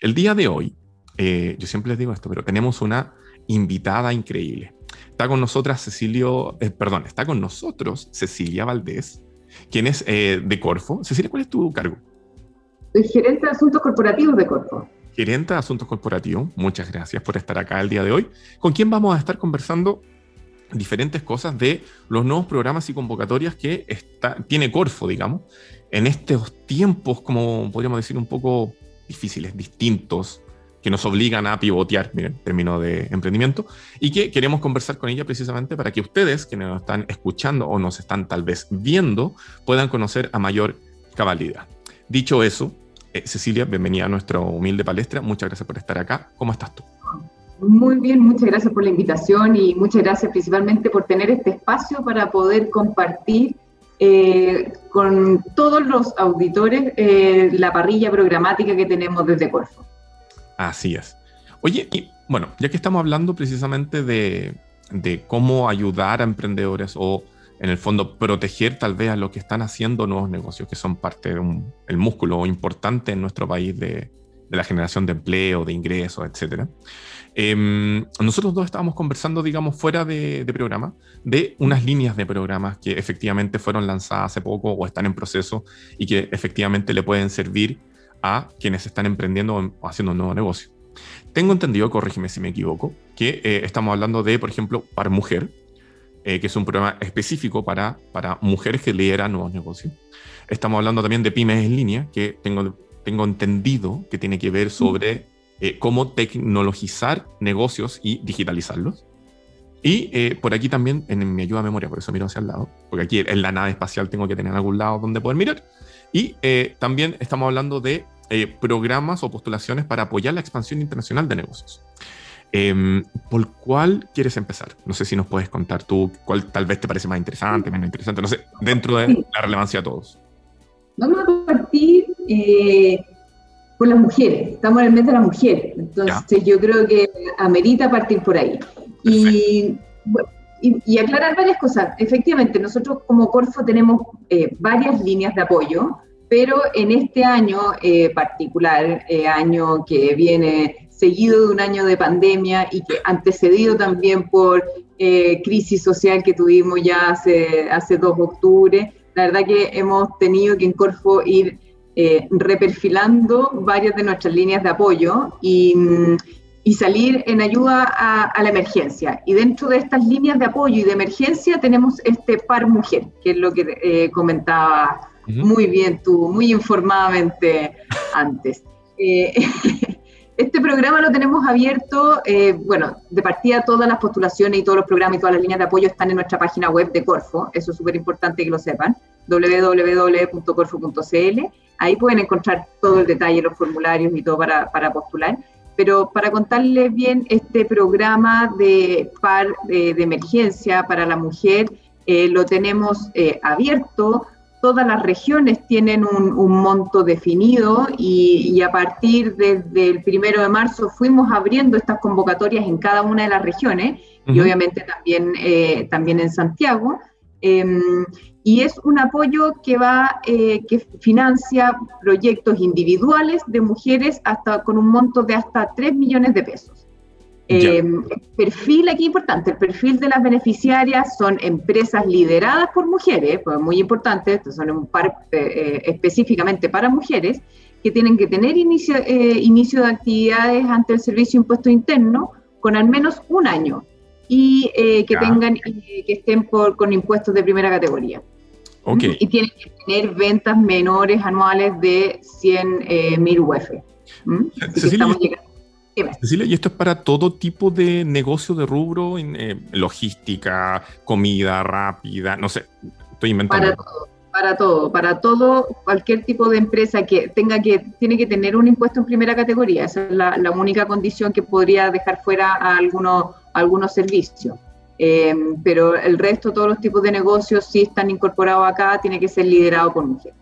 El día de hoy, eh, yo siempre les digo esto, pero tenemos una invitada increíble. Está con nosotras Cecilio, eh, perdón, está con nosotros Cecilia Valdés, quien es eh, de Corfo. Cecilia, ¿cuál es tu cargo? Soy gerente de asuntos corporativos de Corfo. Gerente de asuntos corporativos, muchas gracias por estar acá el día de hoy. ¿Con quién vamos a estar conversando? diferentes cosas de los nuevos programas y convocatorias que está, tiene Corfo, digamos, en estos tiempos, como podríamos decir, un poco difíciles, distintos, que nos obligan a pivotear, miren, término de emprendimiento, y que queremos conversar con ella precisamente para que ustedes, que nos están escuchando o nos están tal vez viendo, puedan conocer a mayor cabalidad. Dicho eso, eh, Cecilia, bienvenida a nuestra humilde palestra. Muchas gracias por estar acá. ¿Cómo estás tú? Muy bien, muchas gracias por la invitación y muchas gracias principalmente por tener este espacio para poder compartir eh, con todos los auditores eh, la parrilla programática que tenemos desde Corfo. Así es. Oye, y bueno, ya que estamos hablando precisamente de, de cómo ayudar a emprendedores o en el fondo proteger tal vez a los que están haciendo nuevos negocios, que son parte del músculo importante en nuestro país de, de la generación de empleo, de ingresos, etcétera. Em, nosotros dos estábamos conversando, digamos, fuera de, programa, de unas líneas de programas que efectivamente fueron lanzadas hace poco o están en proceso y que efectivamente le pueden servir a quienes están emprendiendo o haciendo un nuevo negocio. Tengo entendido, corrígeme si me equivoco, que eh, estamos hablando de, por ejemplo, Par Mujer, eh, que es un programa específico para, para mujeres que lideran nuevos negocios. Estamos hablando también de pymes en línea, que tengo, tengo entendido que tiene que ver sobre eh, cómo tecnologizar negocios y digitalizarlos. Y eh, por aquí también, en mi ayuda a memoria, por eso miro hacia el lado, porque aquí en la nave espacial tengo que tener algún lado donde poder mirar. Y eh, también estamos hablando de programas o postulaciones para apoyar la expansión internacional de negocios. Em, ¿Por cuál quieres empezar? No sé si nos puedes contar tú cuál tal vez te parece más interesante, menos interesante, no sé, dentro de la relevancia de todos. Vamos a partir por las mujeres, estamos en el mes de la mujer, entonces yo creo que amerita partir por ahí. Y, y, aclarar varias cosas. Efectivamente, nosotros como Corfo tenemos eh, varias líneas de apoyo, pero en este año eh, particular, eh, año que viene seguido de un año de pandemia y que antecedido también por crisis social que tuvimos ya hace, hace 2 de octubre, la verdad que hemos tenido que en Corfo ir eh, reperfilando varias de nuestras líneas de apoyo y, mm, salir en ayuda a, la emergencia. Y dentro de estas líneas de apoyo y de emergencia tenemos este par mujer, que es lo que eh, comentaba muy bien tú, muy informadamente antes. Eh, este programa lo tenemos abierto, bueno, de partida todas las postulaciones y todos los programas y todas las líneas de apoyo están en nuestra página web de Corfo, eso es súper importante que lo sepan, www.corfo.cl Ahí pueden encontrar todo el detalle, los formularios y todo para, postular. Pero para contarles bien, este programa de par de, emergencia para la mujer eh, lo tenemos eh, abierto. Todas las regiones tienen un, un monto definido y, y, a partir desde el primero de marzo fuimos abriendo estas convocatorias en cada una de las regiones y obviamente también, eh, también en Santiago. Em, y es un apoyo que va, eh, que financia proyectos individuales de mujeres hasta con un monto de hasta 3 millones de pesos. Eh, perfil aquí importante, el perfil de las beneficiarias son empresas lideradas por mujeres, pues muy importante, estos son un par eh, específicamente para mujeres, que tienen que tener inicio, inicio de actividades ante el Servicio Impuesto Interno con al menos un año y eh, que tengan que estén por, con impuestos de primera categoría. Okay. Y tienen que tener ventas menores anuales de 100 eh, mil UF. Cecilia, ¿y esto es para todo tipo de negocio de rubro, en, eh, logística, comida rápida? No sé, estoy inventando. Para todo, para todo, para todo, cualquier tipo de empresa que tenga que, tiene que tener un impuesto en primera categoría. Esa es la, la única condición que podría dejar fuera a algunos algunos servicios. Eh, pero el resto, todos los tipos de negocios, si están incorporados acá, tiene que ser liderado por mujer.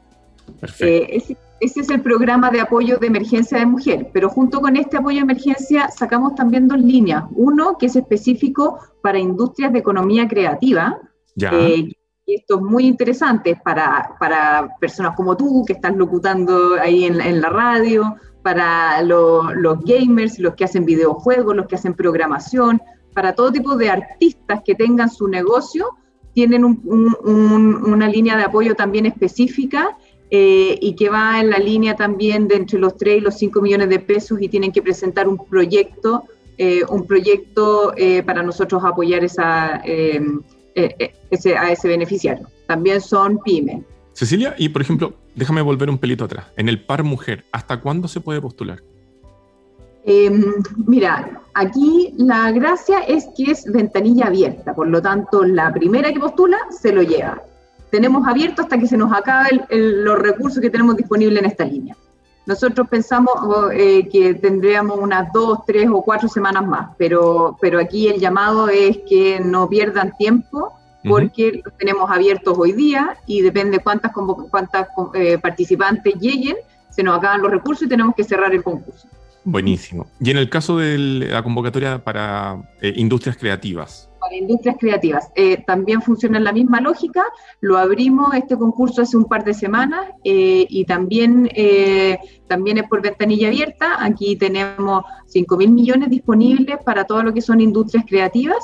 Eh, ese, es el programa de apoyo de emergencia de mujer, pero junto con este apoyo de emergencia sacamos también dos líneas. Uno que es específico para industrias de economía creativa. Eh, y esto es muy interesante para, para personas como tú, que estás locutando ahí en, en la radio, para los gamers, los que hacen videojuegos, los que hacen programación, para todo tipo de artistas que tengan su negocio, tienen una línea de apoyo también específica eh, y que va en la línea también de entre los 3 y los 5 millones de pesos y tienen que presentar un proyecto, eh, un proyecto eh, para nosotros apoyar esa, ese, a ese beneficiario. También son pymes. Cecilia, y por ejemplo, déjame volver un pelito atrás. En el par mujer, ¿hasta cuándo se puede postular? Em, mira, aquí la gracia es que es ventanilla abierta, por lo tanto, la primera que postula se lo lleva. Tenemos abierto hasta que se nos acaben los recursos que tenemos disponibles en esta línea. Nosotros pensamos eh, que tendríamos unas dos, tres o cuatro semanas más, pero, pero aquí el llamado es que no pierdan tiempo porque los tenemos abiertos hoy día y depende cuántas, cuántas eh, participantes lleguen, se nos acaban los recursos y tenemos que cerrar el concurso. Buenísimo. Y en el caso de la convocatoria para eh, industrias creativas. Para industrias creativas. Eh, también funciona en la misma lógica. Lo abrimos este concurso hace un par de semanas eh, y también, también es por ventanilla abierta. Aquí tenemos 5 mil millones disponibles para todo lo que son industrias creativas.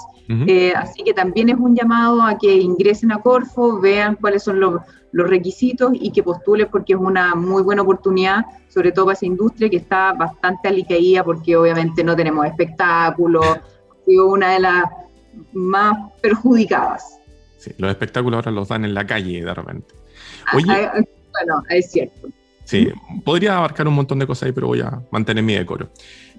así que también es un llamado a que ingresen a Corfo, vean cuáles son los los requisitos y que postule porque es una muy buena oportunidad, sobre todo para esa industria que está bastante alicaída porque obviamente no tenemos espectáculos, una de las más perjudicadas. Sí, los espectáculos ahora los dan en la calle de repente. Ah, Oye, ah, bueno, es cierto. Sí, podría abarcar un montón de cosas ahí, pero voy a mantener mi decoro.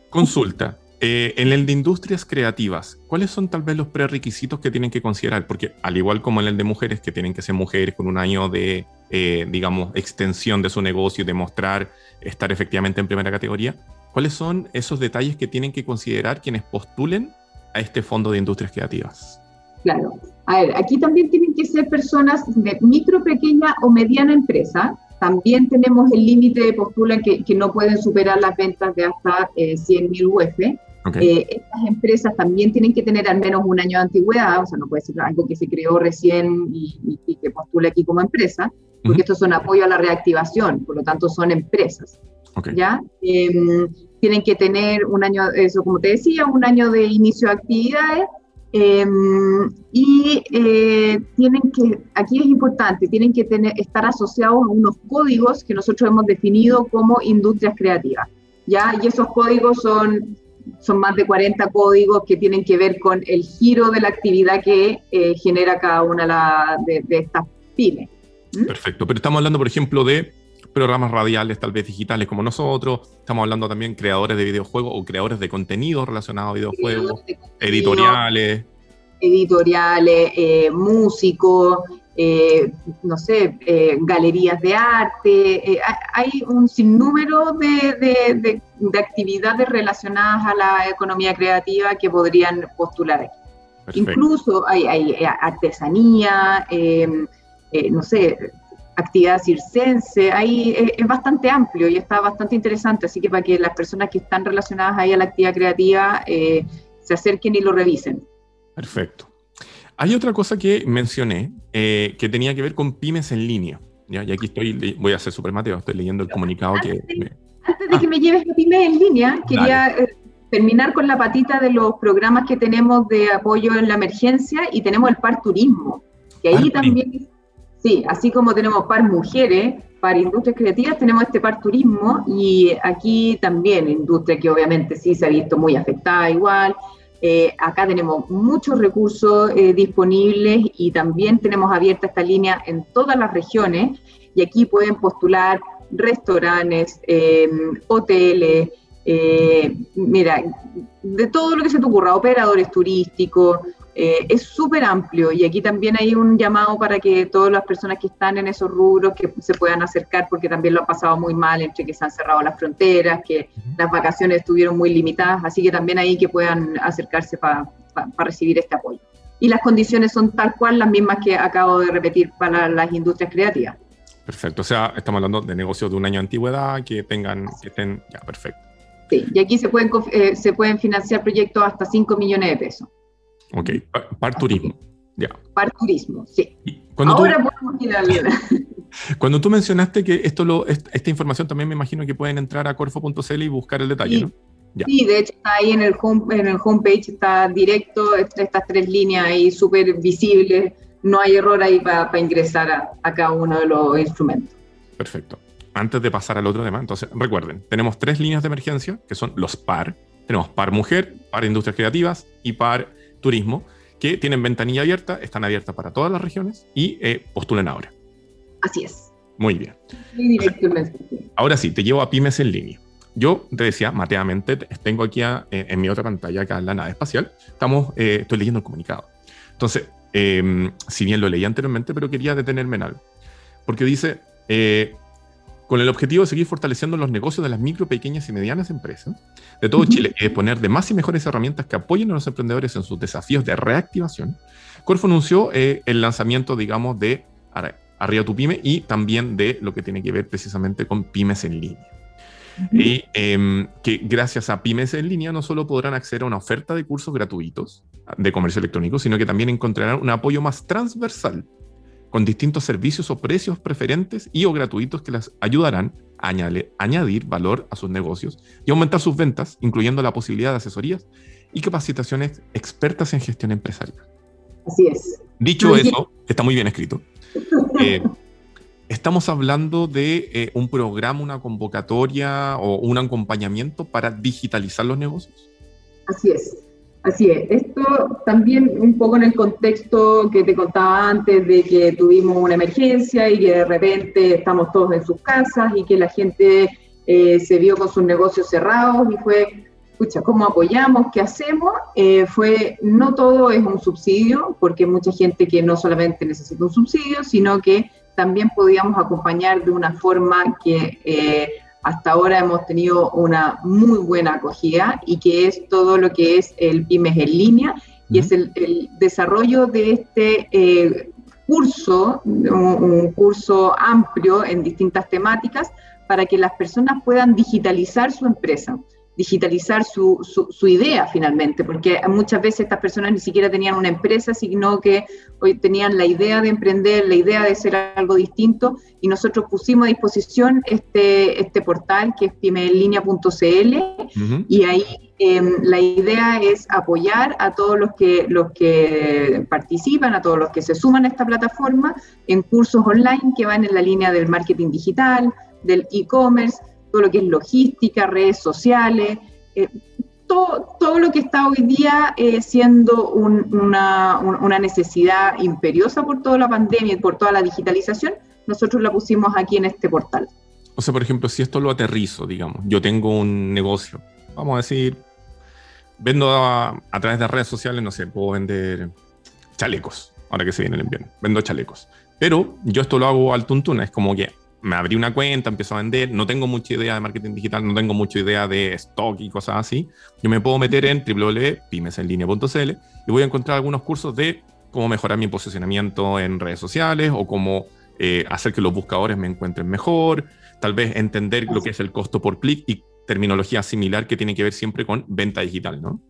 Consulta. Eh, en el de industrias creativas, ¿cuáles son tal vez los prerequisitos que tienen que considerar? Porque al igual como en el de mujeres, que tienen que ser mujeres con un año de, eh, digamos, extensión de su negocio y demostrar estar efectivamente en primera categoría, ¿cuáles son esos detalles que tienen que considerar quienes postulen a este fondo de industrias creativas? Claro. A ver, aquí también tienen que ser personas de micro, pequeña o mediana empresa. También tenemos el límite de postula que, que, no pueden superar las ventas de hasta eh, 100.000 UF. Eh, estas empresas también tienen que tener al menos un año de antigüedad, o sea, no puede ser algo que se creó recién y, que postule aquí como empresa, porque estos son apoyo a la reactivación, por lo tanto son empresas. ¿ya? Em, tienen que tener un año, eso como te decía, un año de inicio de actividades em, y eh, tienen que, aquí es importante, tienen que tener, estar asociados a unos códigos que nosotros hemos definido como industrias creativas. ¿ya? Y esos códigos son son más de 40 códigos que tienen que ver con el giro de la actividad que eh, genera cada una de, estas pymes. ¿Mm? Perfecto, pero estamos hablando, por ejemplo, de programas radiales, tal vez digitales como nosotros, estamos hablando también creadores de videojuegos o creadores de contenido relacionado a videojuegos, editoriales. Editoriales, eh, músicos, eh, no sé, eh, galerías de arte, hay un sinnúmero de, actividades relacionadas a la economía creativa que podrían postular aquí. Incluso hay, artesanía, no sé, actividad circense, ahí es, bastante amplio y está bastante interesante, así que para que las personas que están relacionadas ahí a la actividad creativa se acerquen y lo revisen. Perfecto. Hay otra cosa que mencioné eh, que tenía que ver con pymes en línea. ¿ya? Y aquí estoy, voy a ser súper mateo, estoy leyendo el comunicado antes que... De, Antes de que me lleves a pymes en línea, quería eh, terminar con la patita de los programas que tenemos de apoyo en la emergencia y tenemos el par turismo, que ahí también, sí, así como tenemos par mujeres, par industrias creativas, tenemos este par turismo y aquí también industria que obviamente sí se ha visto muy afectada igual, eh, acá tenemos muchos recursos eh, disponibles y también tenemos abierta esta línea en todas las regiones y aquí pueden postular restaurantes, eh, hoteles, mira, de todo lo que se te ocurra, operadores turísticos, eh, es súper amplio y aquí también hay un llamado para que todas las personas que están en esos rubros que se puedan acercar porque también lo han pasado muy mal entre que se han cerrado las fronteras, que las vacaciones estuvieron muy limitadas, así que también ahí que puedan acercarse para recibir este apoyo. Y las condiciones son tal cual las mismas que acabo de repetir para las industrias creativas. Perfecto, o sea, estamos hablando de negocios de un año de antigüedad que tengan, que estén, ya, perfecto. Sí, y aquí se pueden, eh, se pueden financiar proyectos hasta 5 millones de pesos. Ok, par turismo. Ya. Par turismo, sí. Ahora podemos ir al... Cuando tú mencionaste que esto lo, esta información también me imagino que pueden entrar a corfo.cl y buscar el detalle, ¿no? Sí, de hecho está ahí en el, home, en el homepage, está directo, estas tres líneas ahí súper visibles, no hay error ahí para ingresar a, a, cada uno de los instrumentos. Perfecto. Antes de pasar al otro tema, entonces recuerden, tenemos tres líneas de emergencia, que son los PAR. Tenemos PAR Mujer, PAR Industrias Creativas y PAR Turismo, que tienen ventanilla abierta, están abiertas para todas las regiones y eh, postulen ahora. Así es. Muy bien. ahora sí, te llevo a pymes en línea. Yo te decía, mateamente, tengo aquí en mi otra pantalla, acá en la nave espacial, estamos, eh, estoy leyendo el comunicado. Entonces, em, si bien lo leí anteriormente, pero quería detenerme en algo. Porque dice, eh, con el objetivo de seguir fortaleciendo los negocios de las micro, pequeñas y medianas empresas de todo Chile y disponer de más y mejores herramientas que apoyen a los emprendedores en sus desafíos de reactivación, Corfo anunció eh, el lanzamiento, digamos, de Arriba tu Pyme y también de lo que tiene que ver precisamente con pymes en línea. Y em, que gracias a pymes en línea no solo podrán acceder a una oferta de cursos gratuitos de comercio electrónico, sino que también encontrarán un apoyo más transversal con distintos servicios o precios preferentes y o gratuitos que les ayudarán a añadir valor a sus negocios y aumentar sus ventas, incluyendo la posibilidad de asesorías y capacitaciones expertas en gestión empresarial. Así es. Dicho eso, está muy bien escrito. Eh, estamos hablando de eh, un programa, una convocatoria o un acompañamiento para digitalizar los negocios. Así es. Así es, esto también un poco en el contexto que te contaba antes de que tuvimos una emergencia y que de repente estamos todos en sus casas y que la gente eh, se vio con sus negocios cerrados y fue, escucha, ¿cómo apoyamos? ¿Qué hacemos? Eh, fue, no todo es un subsidio, porque mucha gente que no solamente necesita un subsidio, sino que también podíamos acompañar de una forma que eh, hasta ahora hemos tenido una muy buena acogida y que es todo lo que es el pymes en línea y es el, desarrollo de este eh, curso, un, curso amplio en distintas temáticas para que las personas puedan digitalizar su empresa digitalizar su, su, idea finalmente, porque muchas veces estas personas ni siquiera tenían una empresa, sino que hoy tenían la idea de emprender, la idea de ser algo distinto, y nosotros pusimos a disposición este, este portal que es pymelinea.cl, y ahí em, la idea es apoyar a todos los que, los que participan, a todos los que se suman a esta plataforma en cursos online que van en la línea del marketing digital, del e-commerce, todo lo que es logística, redes sociales, eh, todo, todo, lo que está hoy día eh, siendo una, una, necesidad imperiosa por toda la pandemia y por toda la digitalización, nosotros la pusimos aquí en este portal. O sea, por ejemplo, si esto lo aterrizo, digamos, yo tengo un negocio, vamos a decir, vendo a, a través de redes sociales, no sé, puedo vender chalecos, ahora que se viene el invierno, vendo chalecos. Pero yo esto lo hago al tuntuna, es como que me abrí una cuenta, empiezo a vender, no tengo mucha idea de marketing digital, no tengo mucha idea de stock y cosas así, yo me puedo meter en www.pymesenlinea.cl y voy a encontrar algunos cursos de cómo mejorar mi posicionamiento en redes sociales o cómo eh, hacer que los buscadores me encuentren mejor, tal vez entender lo que es el costo por clic y terminología similar que tiene que ver siempre con venta digital, ¿no?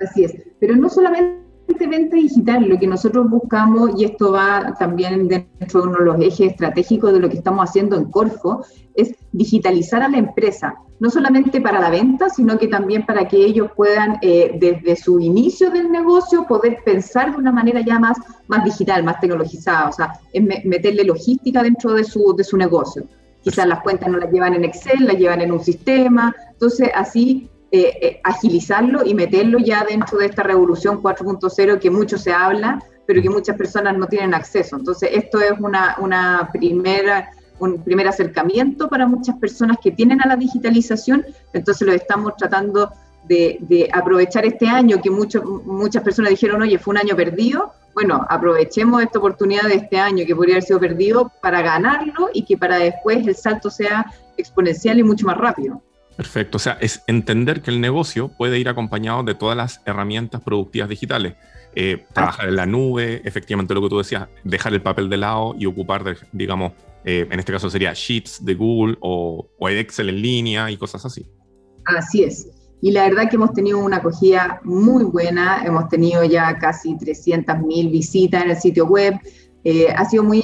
Así es, pero no solamente venta digital, lo que nosotros buscamos, y esto va también dentro de uno de los ejes estratégicos de lo que estamos haciendo en Corfo, es digitalizar a la empresa, no solamente para la venta, sino que también para que ellos puedan, eh, desde su inicio del negocio, poder pensar de una manera ya más, más digital, más tecnologizada, o sea, es meterle logística dentro de su, de su negocio. Quizás las cuentas no las llevan en Excel, las llevan en un sistema, entonces así eh, eh, agilizarlo y meterlo ya dentro de esta revolución 4.0 que mucho se habla, pero que muchas personas no tienen acceso. Entonces, esto es una, una primera, un primer acercamiento para muchas personas que tienen a la digitalización, entonces lo estamos tratando de, de aprovechar este año que mucho, muchas personas dijeron, oye, fue un año perdido. Bueno, aprovechemos esta oportunidad de este año que podría haber sido perdido para ganarlo y que para después el salto sea exponencial y mucho más rápido. Perfecto, o sea, es entender que el negocio puede ir acompañado de todas las herramientas productivas digitales. Eh, trabajar en la nube, efectivamente lo que tú decías, dejar el papel de lado y ocupar, de, digamos, eh, en este caso sería Sheets de Google o, o, Excel en línea y cosas así. Así es. Y la verdad que hemos tenido una acogida muy buena, hemos tenido ya casi 300.000 visitas en el sitio web, Eh, ha sido muy,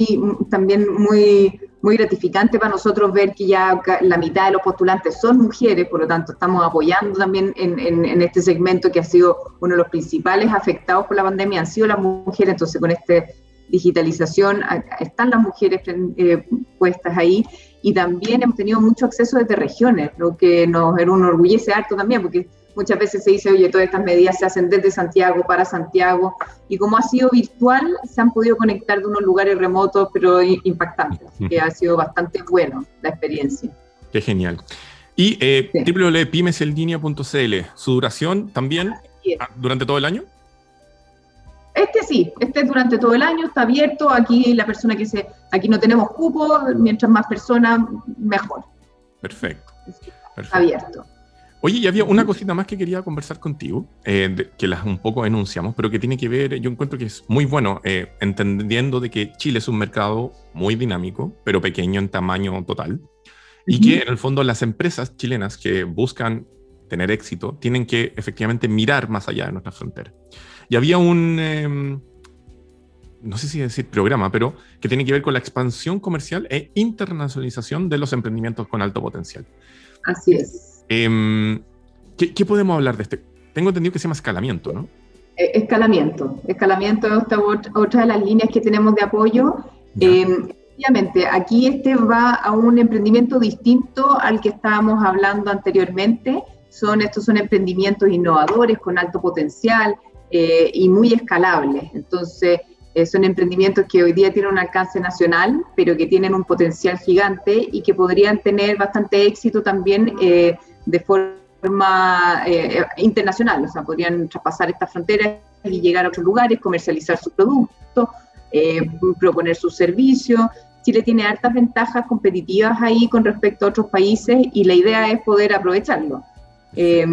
también muy, muy gratificante para nosotros ver que ya la mitad de los postulantes son mujeres, por lo tanto estamos apoyando también en, este segmento que ha sido uno de los principales afectados por la pandemia, han sido las mujeres, entonces con esta digitalización están las mujeres eh, puestas ahí y también hemos tenido mucho acceso desde regiones, lo que nos enorgullece harto también, porque Muchas veces se dice, oye, todas estas medidas se hacen desde Santiago para Santiago, y como ha sido virtual, se han podido conectar de unos lugares remotos, pero impactantes, que ha sido bastante bueno la experiencia. Qué genial. Y eh, su duración también durante todo el año. Este sí, este es durante todo el año, está abierto. Aquí la persona que se, aquí no tenemos cupo, mientras más personas, mejor. Perfecto. Perfecto. Abierto. Oye, y había una cosita más que quería conversar contigo, eh, que las un poco enunciamos, pero que tiene que ver, yo encuentro que es muy bueno, eh, entendiendo de que Chile es un mercado muy dinámico, pero pequeño en tamaño total, y que en el fondo las empresas chilenas que buscan tener éxito tienen que efectivamente mirar más allá de nuestra frontera. Y había un, em, no sé si decir programa, pero que tiene que ver con la expansión comercial e internacionalización de los emprendimientos con alto potencial. Así es. Em, ¿qué, podemos hablar de este? Tengo entendido que se llama escalamiento, ¿no? E, escalamiento. Escalamiento es otra, de las líneas que tenemos de apoyo. Obviamente, aquí este va a un emprendimiento distinto al que estábamos hablando anteriormente. Son, estos son emprendimientos innovadores con alto potencial eh, y muy escalables. Entonces, eh, son emprendimientos que hoy día tienen un alcance nacional, pero que tienen un potencial gigante y que podrían tener bastante éxito también eh, de forma eh, internacional, o sea, podrían traspasar estas fronteras y llegar a otros lugares, comercializar su producto, eh, proponer sus servicios. Chile tiene hartas ventajas competitivas ahí con respecto a otros países y la idea es poder aprovecharlo. Eh,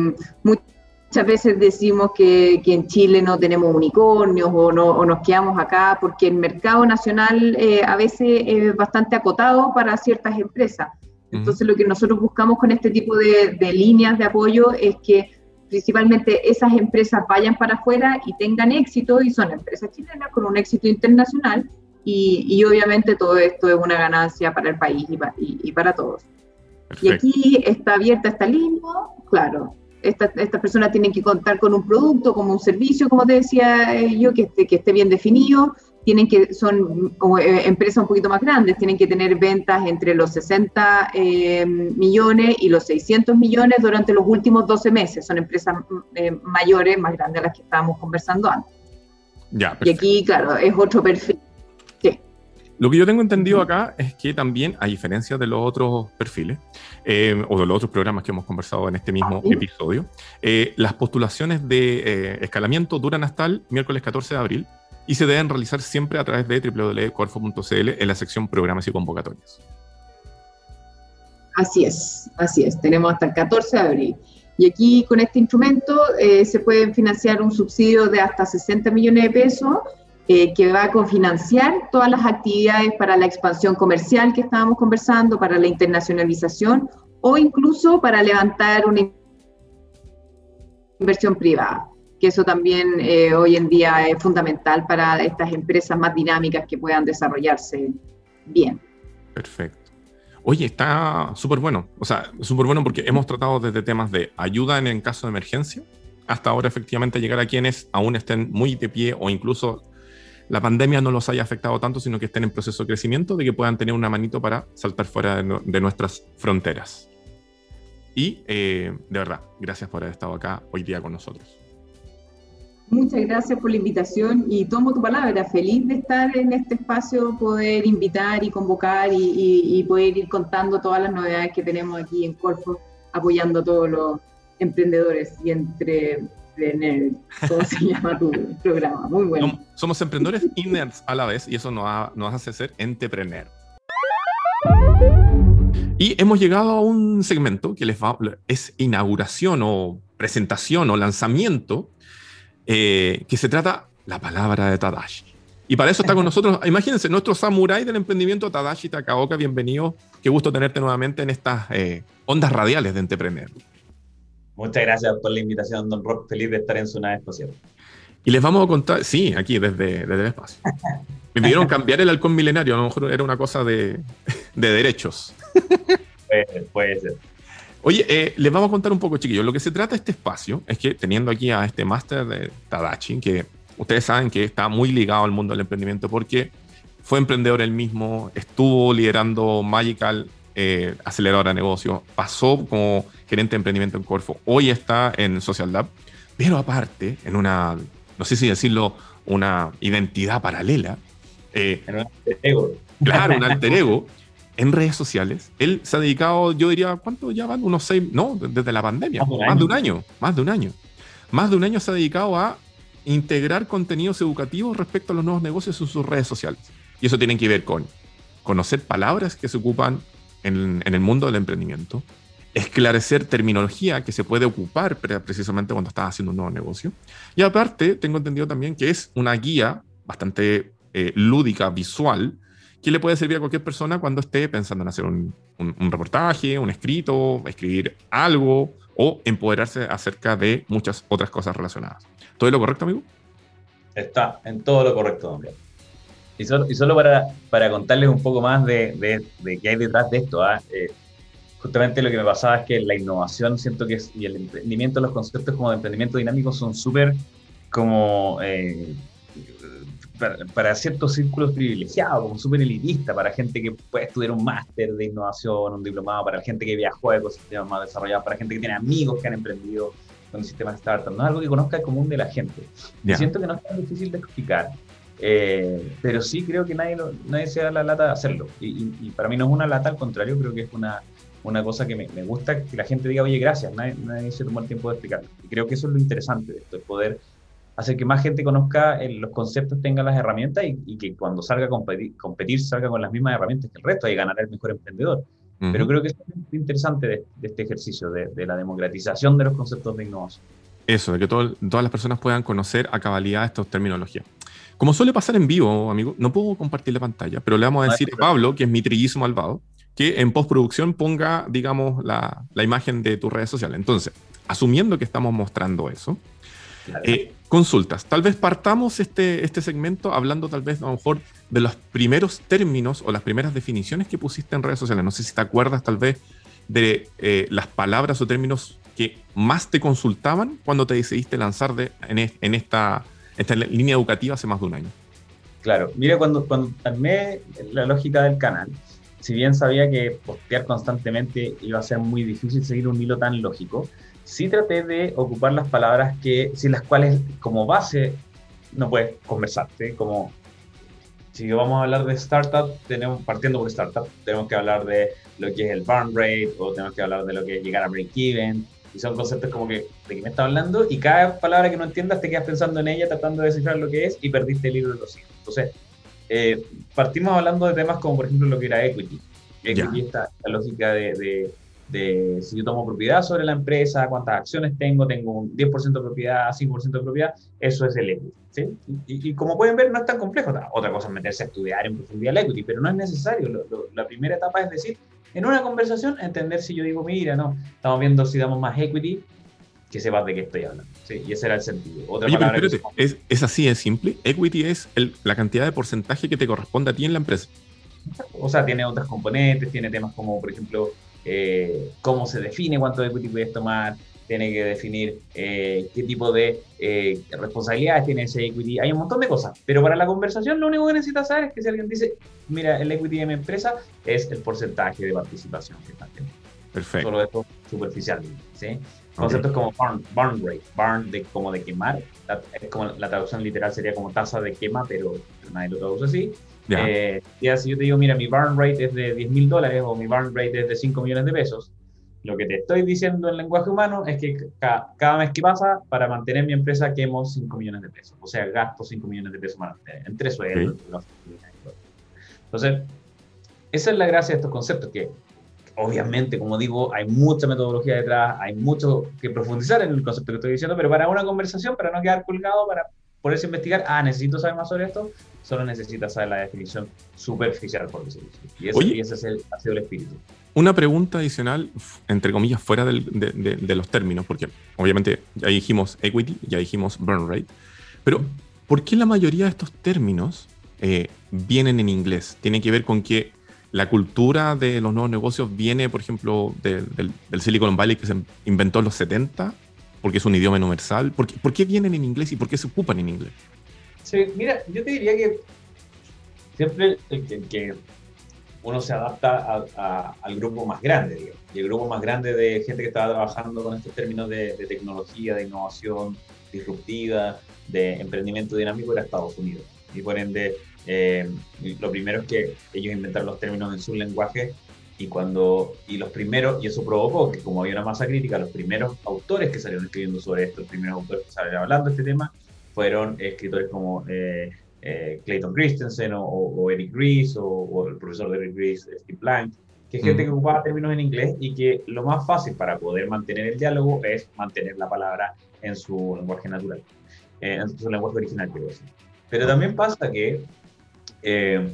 muchas veces decimos que, que, en Chile no tenemos unicornios o, no, o nos quedamos acá porque el mercado nacional a veces es bastante acotado para ciertas empresas. Entonces, lo que nosotros buscamos con este tipo de, líneas de apoyo es que principalmente esas empresas vayan para afuera y tengan éxito, y son empresas chilenas con un éxito internacional, y, obviamente todo esto es una ganancia para el país y, para todos. Y aquí está abierta esta línea, claro, estas esta personas tienen que contar con un producto, como un servicio, como te decía yo, que que esté bien definido, tienen que, son eh, empresas un poquito más grandes, tienen que tener ventas entre los 60 eh, millones y los 600 millones durante los últimos 12 meses. Son empresas eh, mayores, más grandes a las que estábamos conversando antes. Ya, y aquí, claro, es otro perfil. Lo que yo tengo entendido acá es que también, a diferencia de los otros perfiles o de los otros programas que hemos conversado en este mismo ah, episodio, las postulaciones de escalamiento duran hasta el miércoles 14 de abril y se deben realizar siempre a través de www.corfo.cl en la sección Programas y Convocatorias. Así es, así es. Tenemos hasta el 14 de abril. Y aquí con este instrumento eh, se puede financiar un subsidio de hasta 60 millones de pesos eh, que va a cofinanciar todas las actividades para la expansión comercial que estábamos conversando, para la internacionalización o incluso para levantar una inversión privada que eso también eh, hoy en día es fundamental para estas empresas más dinámicas que puedan desarrollarse bien. Perfecto. Oye, está súper bueno. O sea, súper bueno porque hemos tratado desde temas de ayuda en el caso de emergencia hasta ahora efectivamente llegar a quienes aún estén muy de pie o incluso la pandemia no los haya afectado tanto, sino que estén en proceso de crecimiento, de que puedan tener una manito para saltar fuera de, nuestras fronteras. Y eh, de verdad, gracias por haber estado acá hoy día con nosotros. Muchas gracias por la invitación y tomo tu palabra, feliz de estar en este espacio, poder invitar y convocar y, poder ir contando todas las novedades que tenemos aquí en Corfo, apoyando a todos los emprendedores y entre ¿cómo se llama tu programa? Muy bueno. Somos emprendedores y a la vez y eso nos, nos hace ser entrepreneur. Y hemos llegado a un segmento que les va, es inauguración o presentación o lanzamiento eh, que se trata la palabra de Tadashi. Y para eso está con nosotros, imagínense, nuestro samurái del emprendimiento Tadashi Takaoka, bienvenido. Qué gusto tenerte nuevamente en estas eh, ondas radiales de Entrepreneur. Muchas gracias por la invitación, don Rob. Feliz de estar en su nave espacial. Y les vamos a contar, sí, aquí desde, desde el espacio. Me pidieron cambiar el halcón milenario, a lo mejor era una cosa de, derechos. Puede, ser. Oye, eh, les vamos a contar un poco, chiquillos. Lo que se trata de este espacio es que teniendo aquí a este máster de Tadachi, que ustedes saben que está muy ligado al mundo del emprendimiento porque fue emprendedor él mismo, estuvo liderando Magical eh, aceleradora de negocios, pasó como gerente de emprendimiento en Corfo, hoy está en Social Lab, pero aparte, en una, no sé si decirlo, una identidad paralela. Eh, en un alter ego. Claro, un alter ego. En redes sociales, él se ha dedicado, yo diría, ¿cuánto ya van? Unos seis, no, desde la pandemia, más de un año, más de un año. Más de un año se ha dedicado a integrar contenidos educativos respecto a los nuevos negocios en sus redes sociales. Y eso tiene que ver con conocer palabras que se ocupan en, el mundo del emprendimiento, esclarecer terminología que se puede ocupar precisamente cuando estás haciendo un nuevo negocio. Y aparte, tengo entendido también que es una guía bastante eh, lúdica, visual, que le puede servir a cualquier persona cuando esté pensando en hacer un, reportaje, un escrito, escribir algo o empoderarse acerca de muchas otras cosas relacionadas. ¿Todo lo correcto, amigo? Está en todo lo correcto, hombre. Y solo, y solo para, para, contarles un poco más de, de, de qué hay detrás de esto, ¿ah? eh, justamente lo que me pasaba es que la innovación, siento que es, y el emprendimiento, los conceptos como de emprendimiento dinámico son súper como eh, para, ciertos círculos privilegiados, como súper elitista, para gente que puede estudiar un máster de innovación, un diplomado, para gente que viajó a ecosistemas más desarrollados, para gente que tiene amigos que han emprendido con el sistema de startup, no es algo que conozca el común de la gente. Y siento que no es tan difícil de explicar. Eh, pero sí creo que nadie, nadie se da la lata de hacerlo. Y, para mí no es una lata, al contrario, creo que es una, una cosa que me, me gusta que la gente diga, oye, gracias, nadie, nadie, se tomó el tiempo de explicarlo. Y creo que eso es lo interesante de esto, es poder hacer que más gente conozca los conceptos, tenga las herramientas y, que cuando salga a competir, competir, salga con las mismas herramientas que el resto y ganar el mejor emprendedor. Pero creo que es interesante de, este ejercicio, de, de, la democratización de los conceptos de innovación. Eso, de que todas las personas puedan conocer a cabalidad estas terminologías. Como suele pasar en vivo, amigo, no puedo compartir la pantalla, pero le vamos a decir a Pablo, que es mi trillizo malvado, que en postproducción ponga, digamos, la, la imagen de tu redes sociales. Entonces, asumiendo que estamos mostrando eso, eh, consultas. Tal vez partamos este, este segmento hablando tal vez a lo mejor de los primeros términos o las primeras definiciones que pusiste en redes sociales. No sé si te acuerdas tal vez de eh, las palabras o términos que más te consultaban cuando te decidiste lanzar de, en, en esta esta línea educativa hace más de un año. Claro, mira, cuando, cuando armé la lógica del canal, si bien sabía que postear constantemente iba a ser muy difícil seguir un hilo tan lógico, sí traté de ocupar las palabras que, sin las cuales como base no puedes conversarte, como si vamos a hablar de startup, tenemos, partiendo por startup, tenemos que hablar de lo que es el burn rate, o tenemos que hablar de lo que es llegar a break-even, y son conceptos como que, ¿de qué me está hablando? Y cada palabra que no entiendas te quedas pensando en ella, tratando de descifrar lo que es y perdiste el libro de los hijos. Entonces, eh, partimos hablando de temas como, por ejemplo, lo que era equity. Equity, esta, esta lógica de, de, si yo tomo propiedad sobre la empresa, cuántas acciones tengo, tengo un 10% de propiedad, 5% de propiedad, eso es el equity. ¿sí? Y, como pueden ver, no es tan complejo. Otra cosa es meterse a estudiar en profundidad el equity, pero no es necesario. la primera etapa es decir, en una conversación entender si yo digo, mira, no, estamos viendo si damos más equity, que sepas de qué estoy hablando. Sí, y ese era el sentido. Otra Oye, pero espérate, ¿es, ¿es, así, es simple? Equity es la cantidad de porcentaje que te corresponde a ti en la empresa. O sea, tiene otros componentes, tiene temas como, por ejemplo, eh, cómo se define cuánto equity puedes tomar, tiene que definir eh, qué tipo de eh, responsabilidades tiene ese equity. Hay un montón de cosas, pero para la conversación lo único que necesitas saber es que si alguien dice, mira, el equity de mi empresa es el porcentaje de participación que está teniendo. Perfecto. Solo esto superficialmente, ¿sí? Conceptos como burn, rate, burn de, como de quemar, es como la traducción literal sería como tasa de quema, pero nadie lo traduce así. Eh, y si yo te digo, mira, mi burn rate es de 10 mil dólares o mi burn rate es de 5 millones de pesos, lo que te estoy diciendo en lenguaje humano es que cada, mes que pasa, para mantener mi empresa, quemo 5 millones de pesos. O sea, gasto 5 millones de pesos para mantener, entre sueldos. Entonces, esa es la gracia de estos conceptos, que obviamente, como digo, hay mucha metodología detrás, hay mucho que profundizar en el concepto que estoy diciendo, pero para una conversación, para no quedar colgado, para poderse investigar, ah, necesito saber más sobre esto, solo necesitas saber la definición superficial, por decirlo así. Y ese, es el, ha sido el espíritu. Una pregunta adicional, entre comillas, fuera de, los términos, porque obviamente ya dijimos equity, ya dijimos burn rate, pero ¿por qué la mayoría de estos términos eh, vienen en inglés. Tiene que ver con que la cultura de los nuevos negocios viene, por ejemplo, del, Silicon Valley que se inventó en los 70, porque es un idioma universal. ¿Por qué, ¿Por qué, vienen en inglés y por qué se ocupan en inglés? Sí, mira, yo te diría que siempre el que, uno se adapta al grupo más grande, digamos. Y el grupo más grande de gente que estaba trabajando con estos términos de, de tecnología, de innovación disruptiva, de emprendimiento dinámico era Estados Unidos. Y por ende, eh, lo primero es que ellos inventaron los términos en su lenguaje y cuando y los primeros y eso provocó que como había una masa crítica los primeros autores que salieron escribiendo sobre esto los primeros autores que salieron hablando de este tema fueron escritores como eh, eh, Clayton Christensen o, Eric Ries o, el profesor de Eric Ries Steve Blank que es gente mm. que ocupaba términos en inglés y que lo más fácil para poder mantener el diálogo es mantener la palabra en su lenguaje natural en su lenguaje original decir pero también pasa que eh,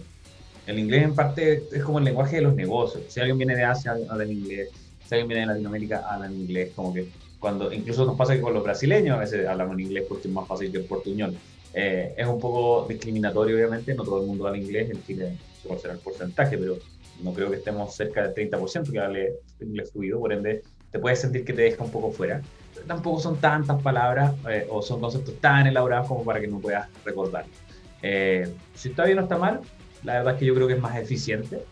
el inglés en parte es como el lenguaje de los negocios. Si alguien viene de Asia, habla en inglés. Si alguien viene de Latinoamérica, habla en inglés. Como que cuando, incluso nos pasa que con los brasileños a veces hablamos en inglés porque es más fácil que el portuñol. Eh, es un poco discriminatorio, obviamente, no todo el mundo habla inglés, en Chile suele ser el porcentaje, pero no creo que estemos cerca del 30% que hable inglés fluido, por ende te puedes sentir que te deja un poco fuera. tampoco son tantas palabras eh, o son conceptos tan elaborados como para que no puedas recordarlo. Eh, si está bien o está mal, la verdad es que yo creo que es más eficiente,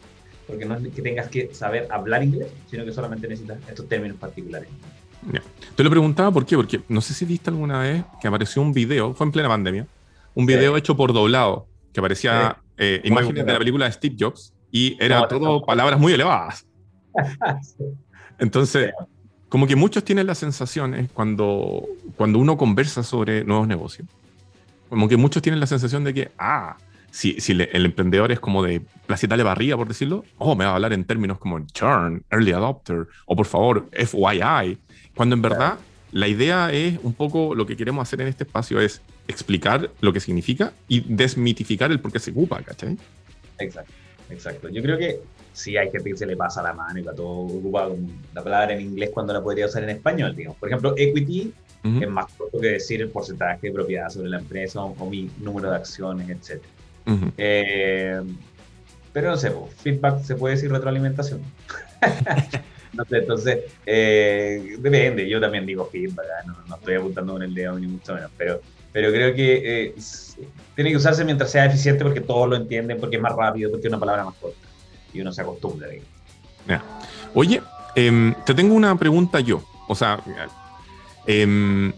porque no es que tengas que saber hablar inglés, sino que solamente necesitas estos términos particulares. Te lo preguntaba por qué, porque no sé si viste alguna vez que apareció un video, fue en plena pandemia, un video hecho por doblado, que aparecía eh, imágenes de la película de Steve Jobs y era todo palabras muy elevadas. Entonces, como que muchos tienen la sensación cuando, cuando uno conversa sobre nuevos negocios, como que muchos tienen la sensación de que, ah, si, si el emprendedor es como de placita de barriga, por decirlo, oh, me va a hablar en términos como churn, early adopter, o por favor, FYI, cuando en verdad la idea es un poco lo que queremos hacer en este espacio es explicar lo que significa y desmitificar el por qué se ocupa, ¿cachai? Exacto, exacto. Yo creo que sí hay gente que se le pasa la mano y que todo ocupa la palabra en inglés cuando la podría usar en español, digamos. Por ejemplo, equity es más corto que decir el porcentaje de propiedad sobre la empresa o, mi número de acciones, Eh, pero no sé, feedback se puede decir retroalimentación. no sé, entonces, eh, depende, yo también digo feedback, ¿ah? no, estoy apuntando con el dedo ni mucho menos, pero, pero creo que eh, tiene que usarse mientras sea eficiente porque todos lo entienden, porque es más rápido, porque es una palabra más corta y uno se acostumbra. Oye, em, te tengo una pregunta yo, o sea, Em,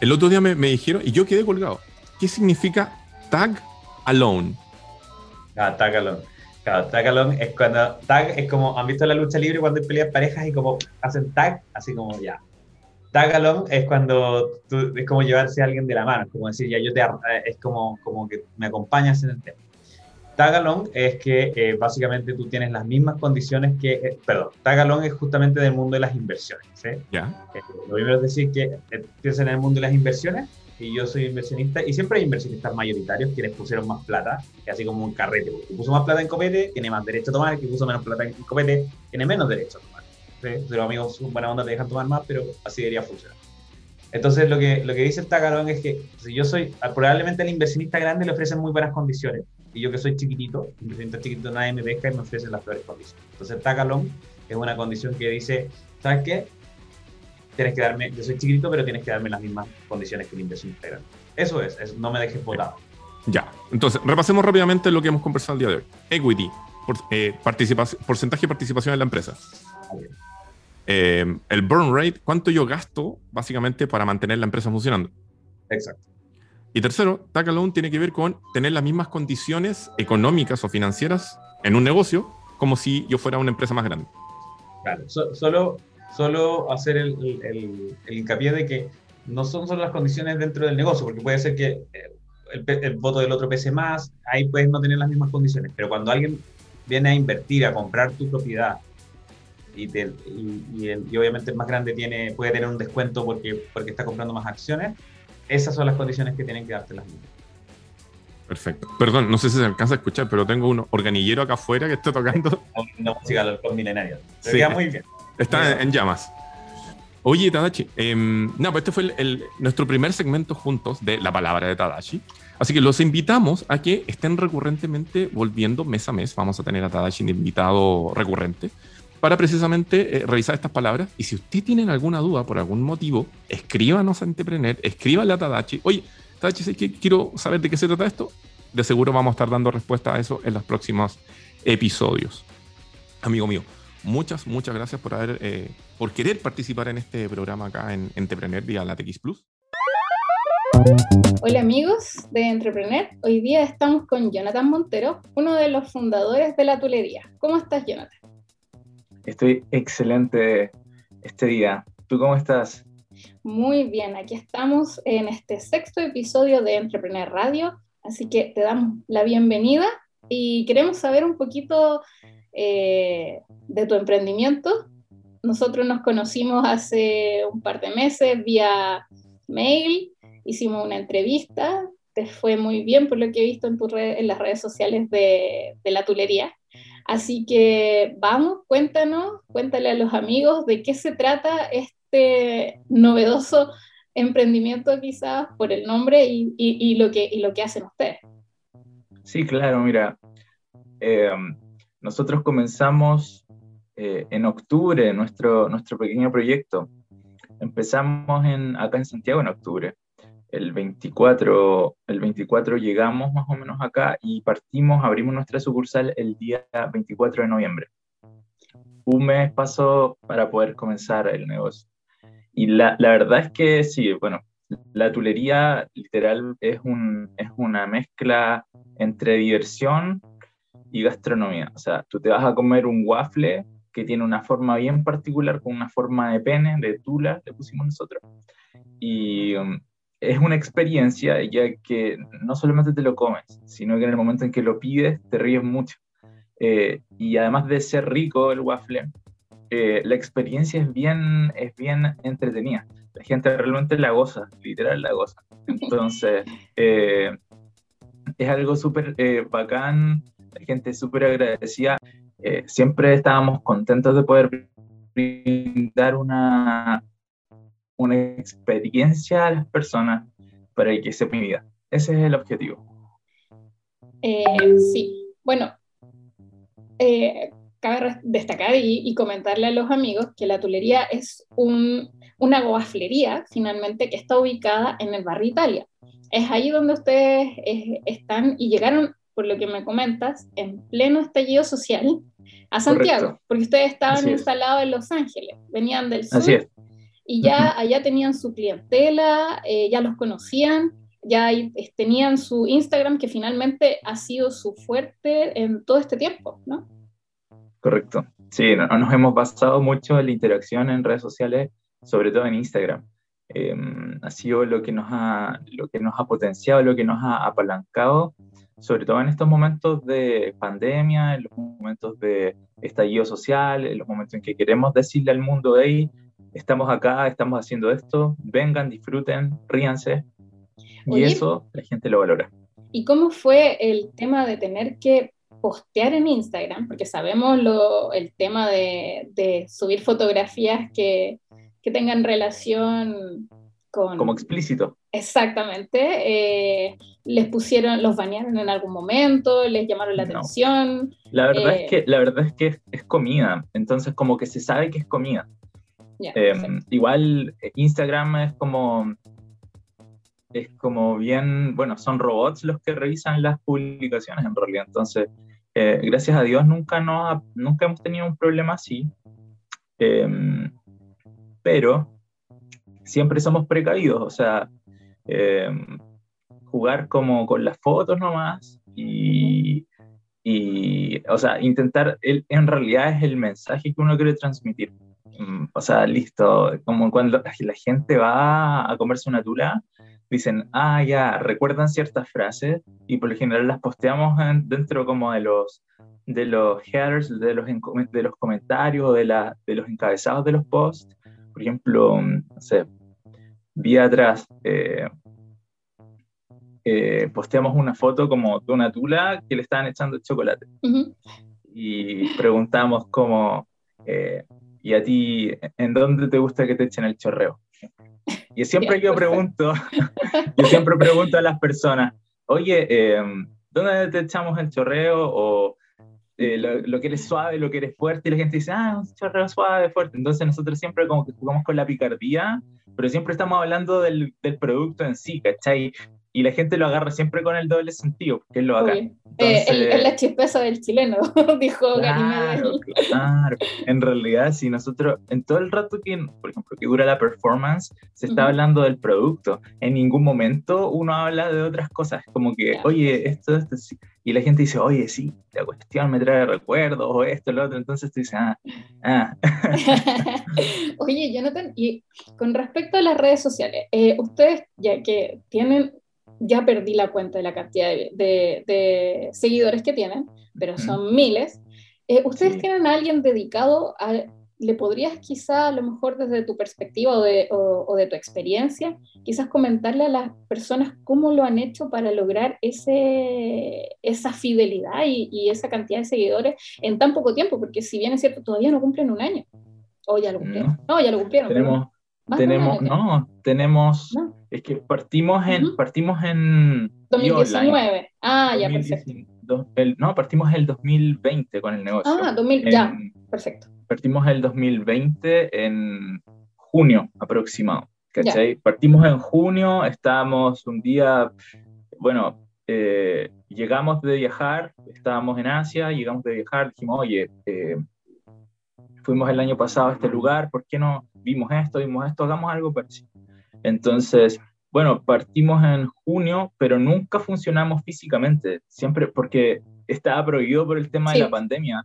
el otro día me, dijeron, y yo quedé colgado, ¿qué significa tag alone? Ah, tag alone. Claro, tag alone es cuando, tag es como, ¿han visto la lucha libre cuando hay peleas parejas y como hacen tag? Así como ya. Tag alone es cuando tú, es como llevarse a alguien de la mano, como decir, ya yo te, es como, como que me acompañas en el tema. Tagalong es que eh, básicamente tú tienes las mismas condiciones que, eh, perdón, Tagalong es justamente del mundo de las inversiones. ¿sí? Ya. Eh, lo primero es decir que empiezas en el mundo de las inversiones y yo soy inversionista y siempre hay inversionistas mayoritarios quienes pusieron más plata, así como un carrete. El que puso más plata en copete tiene más derecho a tomar, el que puso menos plata en copete tiene menos derecho a tomar. ¿sí? Los amigos buena onda te dejan tomar más, pero así debería funcionar. Entonces, lo que, lo que dice el Tagalong es que si yo soy, probablemente al inversionista grande le ofrecen muy buenas condiciones, y yo que soy chiquitito, inversionista chiquitito, nadie me pesca y me ofrecen las peores condiciones. Entonces, el Tagalong es una condición que dice, ¿sabes qué? Tienes que darme, yo soy chiquitito, pero tienes que darme las mismas condiciones que el inversionista grande. Eso es, no me dejes votado. Ya, entonces, repasemos rápidamente lo que hemos conversado el día de hoy. Equity, por, eh, porcentaje de participación en la empresa. Eh, el burn rate, cuánto yo gasto básicamente para mantener la empresa funcionando. Exacto. Y tercero, Tag Alone tiene que ver con tener las mismas condiciones económicas o financieras en un negocio como si yo fuera una empresa más grande. Claro, solo, solo hacer el, el, hincapié de que no son solo las condiciones dentro del negocio, porque puede ser que eh, el, el, voto del otro pese más, ahí puedes no tener las mismas condiciones, pero cuando alguien viene a invertir, a comprar tu propiedad y, y, obviamente el más grande tiene, puede tener un descuento porque, porque está comprando más acciones, esas son las condiciones que tienen que darte las niñas. Perfecto. Perdón, no sé si se alcanza a escuchar, pero tengo un organillero acá afuera que está tocando. Una música del milenario. Se sí, muy bien. Está en llamas. Oye, Tadashi, em, no, pues este fue el, nuestro primer segmento juntos de la palabra de Tadashi. Así que los invitamos a que estén recurrentemente volviendo mes a mes. Vamos a tener a Tadashi invitado recurrente para precisamente eh, revisar estas palabras. Y si usted tienen alguna duda por algún motivo, escríbanos a Entrepreneur, escríbale a Tadachi. Oye, Tadachi, que quiero saber de qué se trata esto. De seguro vamos a estar dando respuesta a eso en los próximos episodios. Amigo mío, muchas, muchas gracias por haber, eh, por querer participar en este programa acá en Entrepreneur vía LaTeX Plus. Hola amigos de Entrepreneur, hoy día estamos con Jonathan Montero, uno de los fundadores de la Tulería. ¿Cómo estás, Jonathan? Estoy excelente este día. ¿Tú cómo estás? Muy bien, aquí estamos en este sexto episodio de Entrepreneur Radio, así que te damos la bienvenida y queremos saber un poquito eh, de tu emprendimiento. Nosotros nos conocimos hace un par de meses vía mail, hicimos una entrevista, te fue muy bien por lo que he visto en, en las redes sociales de, de la tulería. Así que vamos, cuéntanos, cuéntale a los amigos de qué se trata este novedoso emprendimiento quizás por el nombre y, lo, que, lo que hacen ustedes. Sí, claro, mira, eh, nosotros comenzamos eh, en octubre nuestro, nuestro pequeño proyecto. Empezamos acá en Santiago en octubre el 24, el 24 llegamos más o menos acá y partimos, abrimos nuestra sucursal el día 24 de noviembre. Un mes pasó para poder comenzar el negocio. Y la, la verdad es que sí, bueno, la tulería literal es, un, es una mezcla entre diversión y gastronomía. O sea, tú te vas a comer un waffle que tiene una forma bien particular, con una forma de pene, de tula, le pusimos nosotros. Y, um, es una experiencia ya que no solamente te lo comes, sino que en el momento en que lo pides te ríes mucho. Eh, y además de ser rico el waffle, eh, la experiencia es bien, es bien entretenida. La gente realmente la goza, literal la goza. Entonces, eh, es algo súper bacán, gente súper agradecida. siempre estábamos contentos de poder brindar una, una experiencia a las personas para que se vida. Ese es el objetivo. Eh, sí, bueno, eh, cabe destacar y, comentarle a los amigos que la tulería es un, una guaflería finalmente que está ubicada en el barrio Italia. Es ahí donde ustedes eh, están y llegaron, por lo que me comentas, en pleno estallido social a Santiago, porque ustedes estaban instalados en Los Ángeles, venían del sur. Así es y ya allá tenían su clientela, eh, ya los conocían, ya tenían su Instagram que finalmente ha sido su fuerte en todo este tiempo, ¿no? Correcto. Sí, no, nos hemos basado mucho en la interacción en redes sociales, sobre todo en Instagram. Em, ha sido lo que, nos ha, lo que nos ha potenciado, lo que nos ha apalancado, sobre todo en estos momentos de pandemia, en los momentos de estallido social, en los momentos en que queremos decirle al mundo, hey, estamos acá, estamos haciendo esto, vengan, disfruten, ríanse. Y eso la gente lo valora. ¿Y cómo fue el tema de tener que postear en Instagram? Porque sabemos lo, el tema de, subir fotografías que, que, tengan relación con... Como explícito. Exactamente. Eh, les pusieron, los bañaron en algún momento, les llamaron la atención. La verdad, es eh, que, la verdad es que es comida, entonces como que se sabe que es comida. Em, igual eh, Instagram es como es como bien, bueno, son robots los que revisan las publicaciones en realidad. Entonces, eh, gracias a Dios nunca, no, nunca hemos tenido un problema así. Em, pero siempre somos precavidos, o sea, em, jugar como con las fotos nomás y, y, o sea, intentar, el, en realidad es el mensaje que uno quiere transmitir. Mm, o sea, listo, como cuando la gente va a comerse una tula, dicen, ah, ya, recuerdan ciertas frases y por lo general las posteamos dentro como de los, de los headers, de los, de los comentarios, de, la, de los encabezados de los posts. Por ejemplo, mm, no sé, día atrás eh, eh, posteamos una foto como de una tula que le estaban echando chocolate. Y preguntamos como, eh, ¿y a ti en dónde te gusta que te echen el chorreo? Y siempre yo pregunto, yo siempre pregunto a las personas, oye, em, ¿dónde te echamos el chorreo? O eh, lo, lo, que eres suave, lo que eres fuerte, y la gente dice, ah, un chorreo suave, fuerte. Entonces nosotros siempre como que jugamos con la picardía, pero siempre estamos hablando del, del producto en sí, ¿cachai? Y la gente lo agarra siempre con el doble sentido, porque es lo acá. Eh, es la chispeza del chileno, dijo claro, Claro, en realidad, si nosotros, en todo el rato que, por ejemplo, que dura la performance, se está hablando del producto. En ningún momento uno habla de otras cosas, como que, oye, esto, esto, sí. Y la gente dice, oye, sí, la cuestión me trae recuerdos, o esto, lo otro. Entonces tú dices, ah, ah. oye, Jonathan, y con respecto a las redes sociales, eh, ustedes, ya que tienen ya perdí la cuenta de la cantidad de, seguidores que tienen, pero son miles. Eh, ¿Ustedes tienen a alguien dedicado a, le podrías quizá a lo mejor desde tu perspectiva o de, o, de, tu experiencia, quizás comentarle a las personas cómo lo han hecho para lograr ese, esa fidelidad y, esa cantidad de seguidores en tan poco tiempo? Porque si bien es cierto, todavía no cumplen un año. O ya lo cumplieron. No, ya lo cumplieron. Tenemos, tenemos, no, tenemos, es que partimos en, partimos en 2019. Ah, ya, perfecto. no, partimos el 2020 con el negocio. Ah, 2000, ya, perfecto. Partimos el 2020 en junio aproximado, ¿cachai? Partimos en junio, estábamos un día, bueno, eh, llegamos de viajar, estábamos en Asia, llegamos de viajar, dijimos, oye, eh, fuimos el año pasado a este lugar, ¿por qué no vimos esto, vimos esto, hagamos algo parecido? Entonces, bueno, partimos en junio, pero nunca funcionamos físicamente, siempre porque estaba prohibido por el tema de la pandemia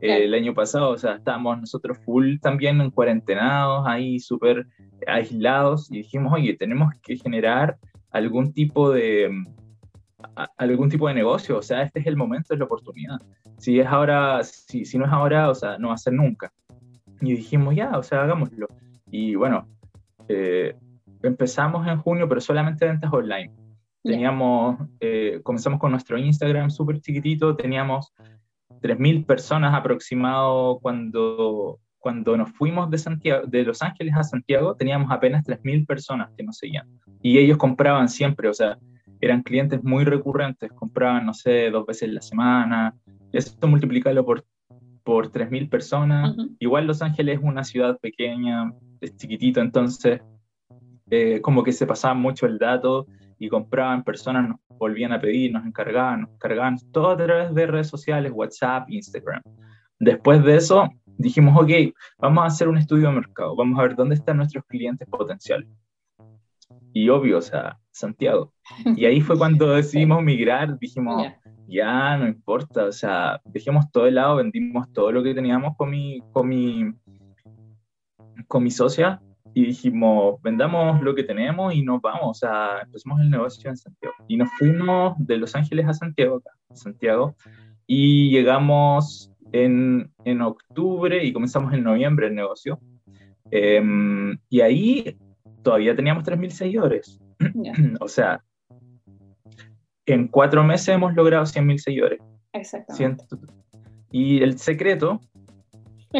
eh, el año pasado, o sea, estábamos nosotros full también en cuarentenados, ahí súper aislados, y dijimos, oye, tenemos que generar algún tipo de algún tipo de negocio, o sea, este es el momento, es la oportunidad. Si es ahora, si, si no es ahora, o sea, no va a ser nunca. Y dijimos, ya, o sea, hagámoslo. Y bueno, eh, empezamos en junio, pero solamente ventas online. Teníamos, eh, comenzamos con nuestro Instagram súper chiquitito, teníamos 3.000 personas aproximado cuando, cuando nos fuimos de, Santiago, de Los Ángeles a Santiago, teníamos apenas 3.000 personas que nos seguían. Y ellos compraban siempre, o sea, eran clientes muy recurrentes, compraban, no sé, dos veces la semana. Esto multiplicarlo por, por 3.000 personas. Igual Los Ángeles es una ciudad pequeña, es chiquitito, entonces eh, como que se pasaba mucho el dato y compraban personas, nos volvían a pedir, nos encargaban, nos encargaban, todo a través de redes sociales, WhatsApp, Instagram. Después de eso, dijimos, ok, vamos a hacer un estudio de mercado, vamos a ver dónde están nuestros clientes potenciales. Y obvio, o sea, Santiago. Y ahí fue cuando decidimos migrar, dijimos, ya, no importa, o sea, dejemos todo de lado, vendimos todo lo que teníamos con mi, con mi, con mi socia y dijimos, vendamos lo que tenemos y nos vamos, o sea, empezamos el negocio en Santiago. Y nos fuimos de Los Ángeles a Santiago, acá, Santiago, y llegamos en, en octubre y comenzamos en noviembre el negocio. Em, y ahí todavía teníamos 3.000 seguidores. o sea, en cuatro meses hemos logrado 100.000 seguidores. Exactamente. Y el secreto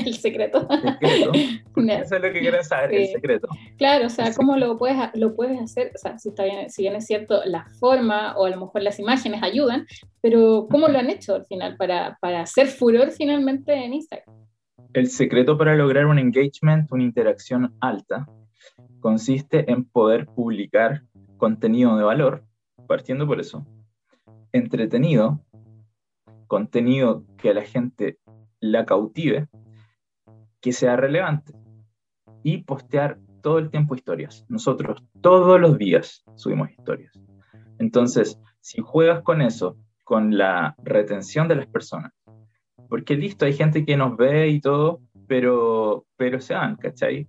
el secreto. Eso es lo que quieren saber, el secreto. Claro, o sea, cómo lo puedes, lo puedes hacer, o sea, si, está bien, si bien es cierto, la forma o a lo mejor las imágenes ayudan, pero ¿cómo lo han hecho al final para, para hacer furor finalmente en Instagram? El secreto para lograr un engagement, una interacción alta, consiste en poder publicar contenido de valor, partiendo por eso, entretenido, contenido que a la gente la cautive, que sea relevante y postear todo el tiempo historias. Nosotros todos los días subimos historias. Entonces, si juegas con eso, con la retención de las personas, porque listo, hay gente que nos ve y todo, pero, pero se van, ¿cachai?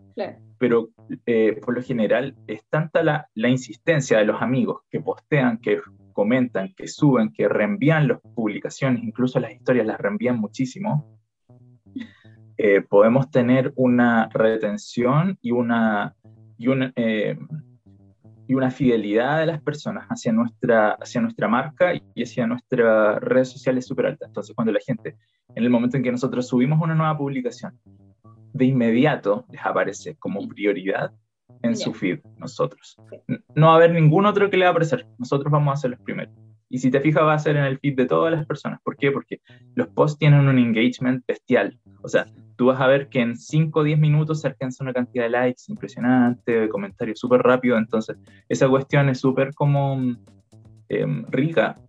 Pero eh, por lo general es tanta la, la insistencia de los amigos que postean, que comentan, que suben, que reenvían las publicaciones, incluso las historias las reenvían muchísimo, eh, podemos tener una retención y una, y, una, eh, y una fidelidad de las personas hacia nuestra, hacia nuestra marca y hacia nuestras redes sociales súper alta. Entonces, cuando la gente, en el momento en que nosotros subimos una nueva publicación, de inmediato les aparece como prioridad en su feed, nosotros. No va a haber ningún otro que le va a aparecer, nosotros vamos a ser los primeros. Y si te fijas, va a ser en el feed de todas las personas. ¿Por qué? Porque los posts tienen un engagement bestial. O sea, tú vas a ver que en 5 o 10 minutos se alcanza una cantidad de likes impresionante, de comentarios súper rápido. Entonces, esa cuestión es súper como em, rica.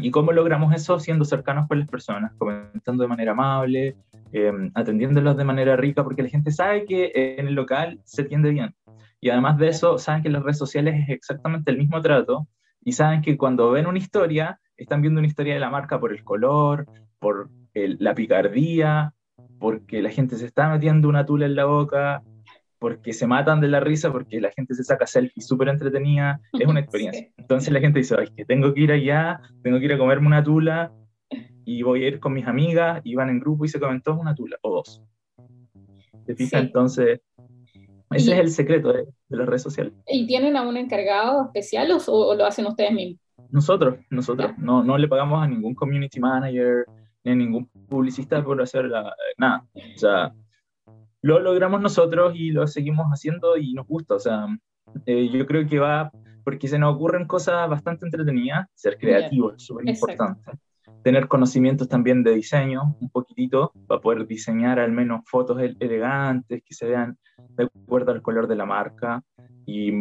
¿Y cómo logramos eso? Siendo cercanos con las personas, comentando de manera amable, eh, atendiéndolos de manera rica, porque la gente sabe que en el local se atiende bien. Y además de eso, saben que en las redes sociales es exactamente el mismo trato y saben que cuando ven una historia, están viendo una historia de la marca por el color, por la picardía, porque la gente se está metiendo una tula en la boca, porque se matan de la risa, porque la gente se saca selfies súper entretenida, es una experiencia. Entonces la gente dice, ay, que tengo que ir allá, tengo que ir a comerme una tula, y voy a ir con mis amigas, y van en grupo y se comen todos una tula, o dos. ¿Te fijas? Entonces, ese es el secreto de, las redes sociales. ¿Y tienen a un encargado especial o, lo hacen ustedes mismos? Nosotros, nosotros. No, no le pagamos a ningún community manager ni a ningún publicista por hacer la, nada. O sea, lo logramos nosotros y lo seguimos haciendo y nos gusta. O sea, eh, yo creo que va porque se nos ocurren cosas bastante entretenidas. Ser creativo es súper importante. Tener conocimientos también de diseño, un poquitito, para poder diseñar al menos fotos elegantes que se vean de acuerdo al color de la marca y,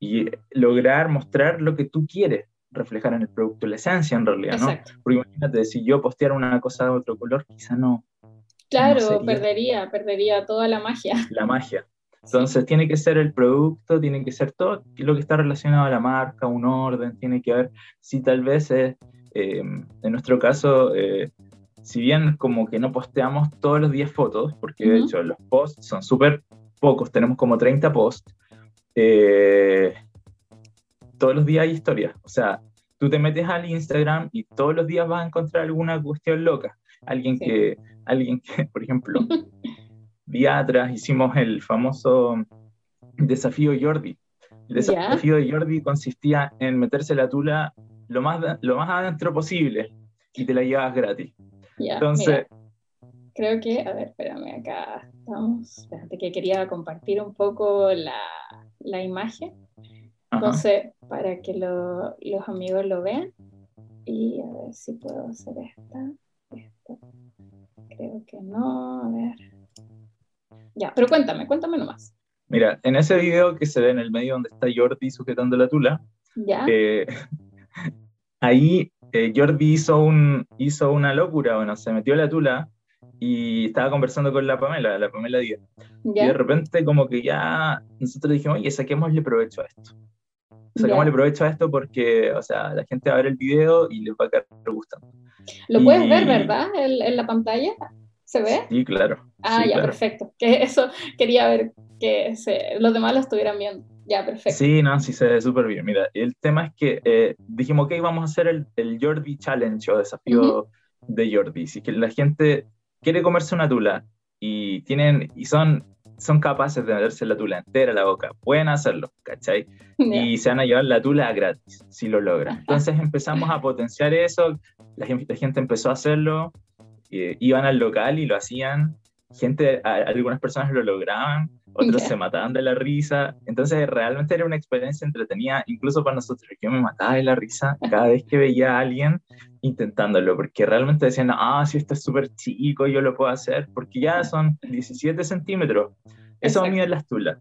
y lograr mostrar lo que tú quieres reflejar en el producto, la esencia en realidad, ¿no? Porque imagínate, si yo posteara una cosa de otro color, quizá no. Claro, perdería, perdería toda la magia. La magia. Entonces tiene que ser el producto, tiene que ser todo lo que está relacionado a la marca, un orden, tiene que haber, si tal vez es, eh, en nuestro caso, eh, si bien como que no posteamos todos los días fotos, porque de hecho los posts son súper pocos, tenemos como 30 posts, eh, todos los días hay historias. O sea, tú te metes al Instagram y todos los días vas a encontrar alguna cuestión loca. Alguien que, alguien que, por ejemplo, día atrás hicimos el famoso desafío Jordi. El desafío de Jordi consistía en meterse la tula lo más, lo más adentro posible y te la llevas gratis. Entonces, creo que, a ver, espérame, acá estamos. Espérate que quería compartir un poco la, la imagen. Entonces, para que lo, los amigos lo vean. Y a ver si puedo hacer esta. Creo que no, a ver. Ya, pero cuéntame, cuéntame nomás. Mira, en ese video que se ve en el medio donde está Jordi sujetando la tula, ¿Ya? Eh, ahí eh, Jordi hizo, un, hizo una locura, bueno, se metió la tula y estaba conversando con la Pamela, la Pamela Díaz. Y de repente como que ya nosotros dijimos, oye, saquémosle provecho a esto. Saquémosle provecho a esto porque, o sea, la gente va a ver el video y les va a quedar gustando. Lo puedes ver, ¿verdad? En, en, la pantalla. ¿Se ve? Sí, claro. Ah, ya, perfecto. Que eso quería ver que se, los demás lo estuvieran viendo. Ya, perfecto. Sí, no, sí se ve súper bien. Mira, el tema es que eh, dijimos, ok, vamos a hacer el, el Jordi Challenge o desafío de Jordi. Si que la gente quiere comerse una tula y tienen y son son capaces de meterse la tula entera a la boca, pueden hacerlo, ¿cachai? Y se van a llevar la tula gratis, si lo logran. Entonces empezamos a potenciar eso, la gente, gente empezó a hacerlo, iban al local y lo hacían, gente, algunas personas lo lograban, otros se mataban de la risa, entonces realmente era una experiencia entretenida, incluso para nosotros, yo me mataba de la risa cada vez que veía a alguien intentándolo, porque realmente decían, ah, si esto es súper chico, yo lo puedo hacer, porque ya son 17 centímetros, eso mide las tulas.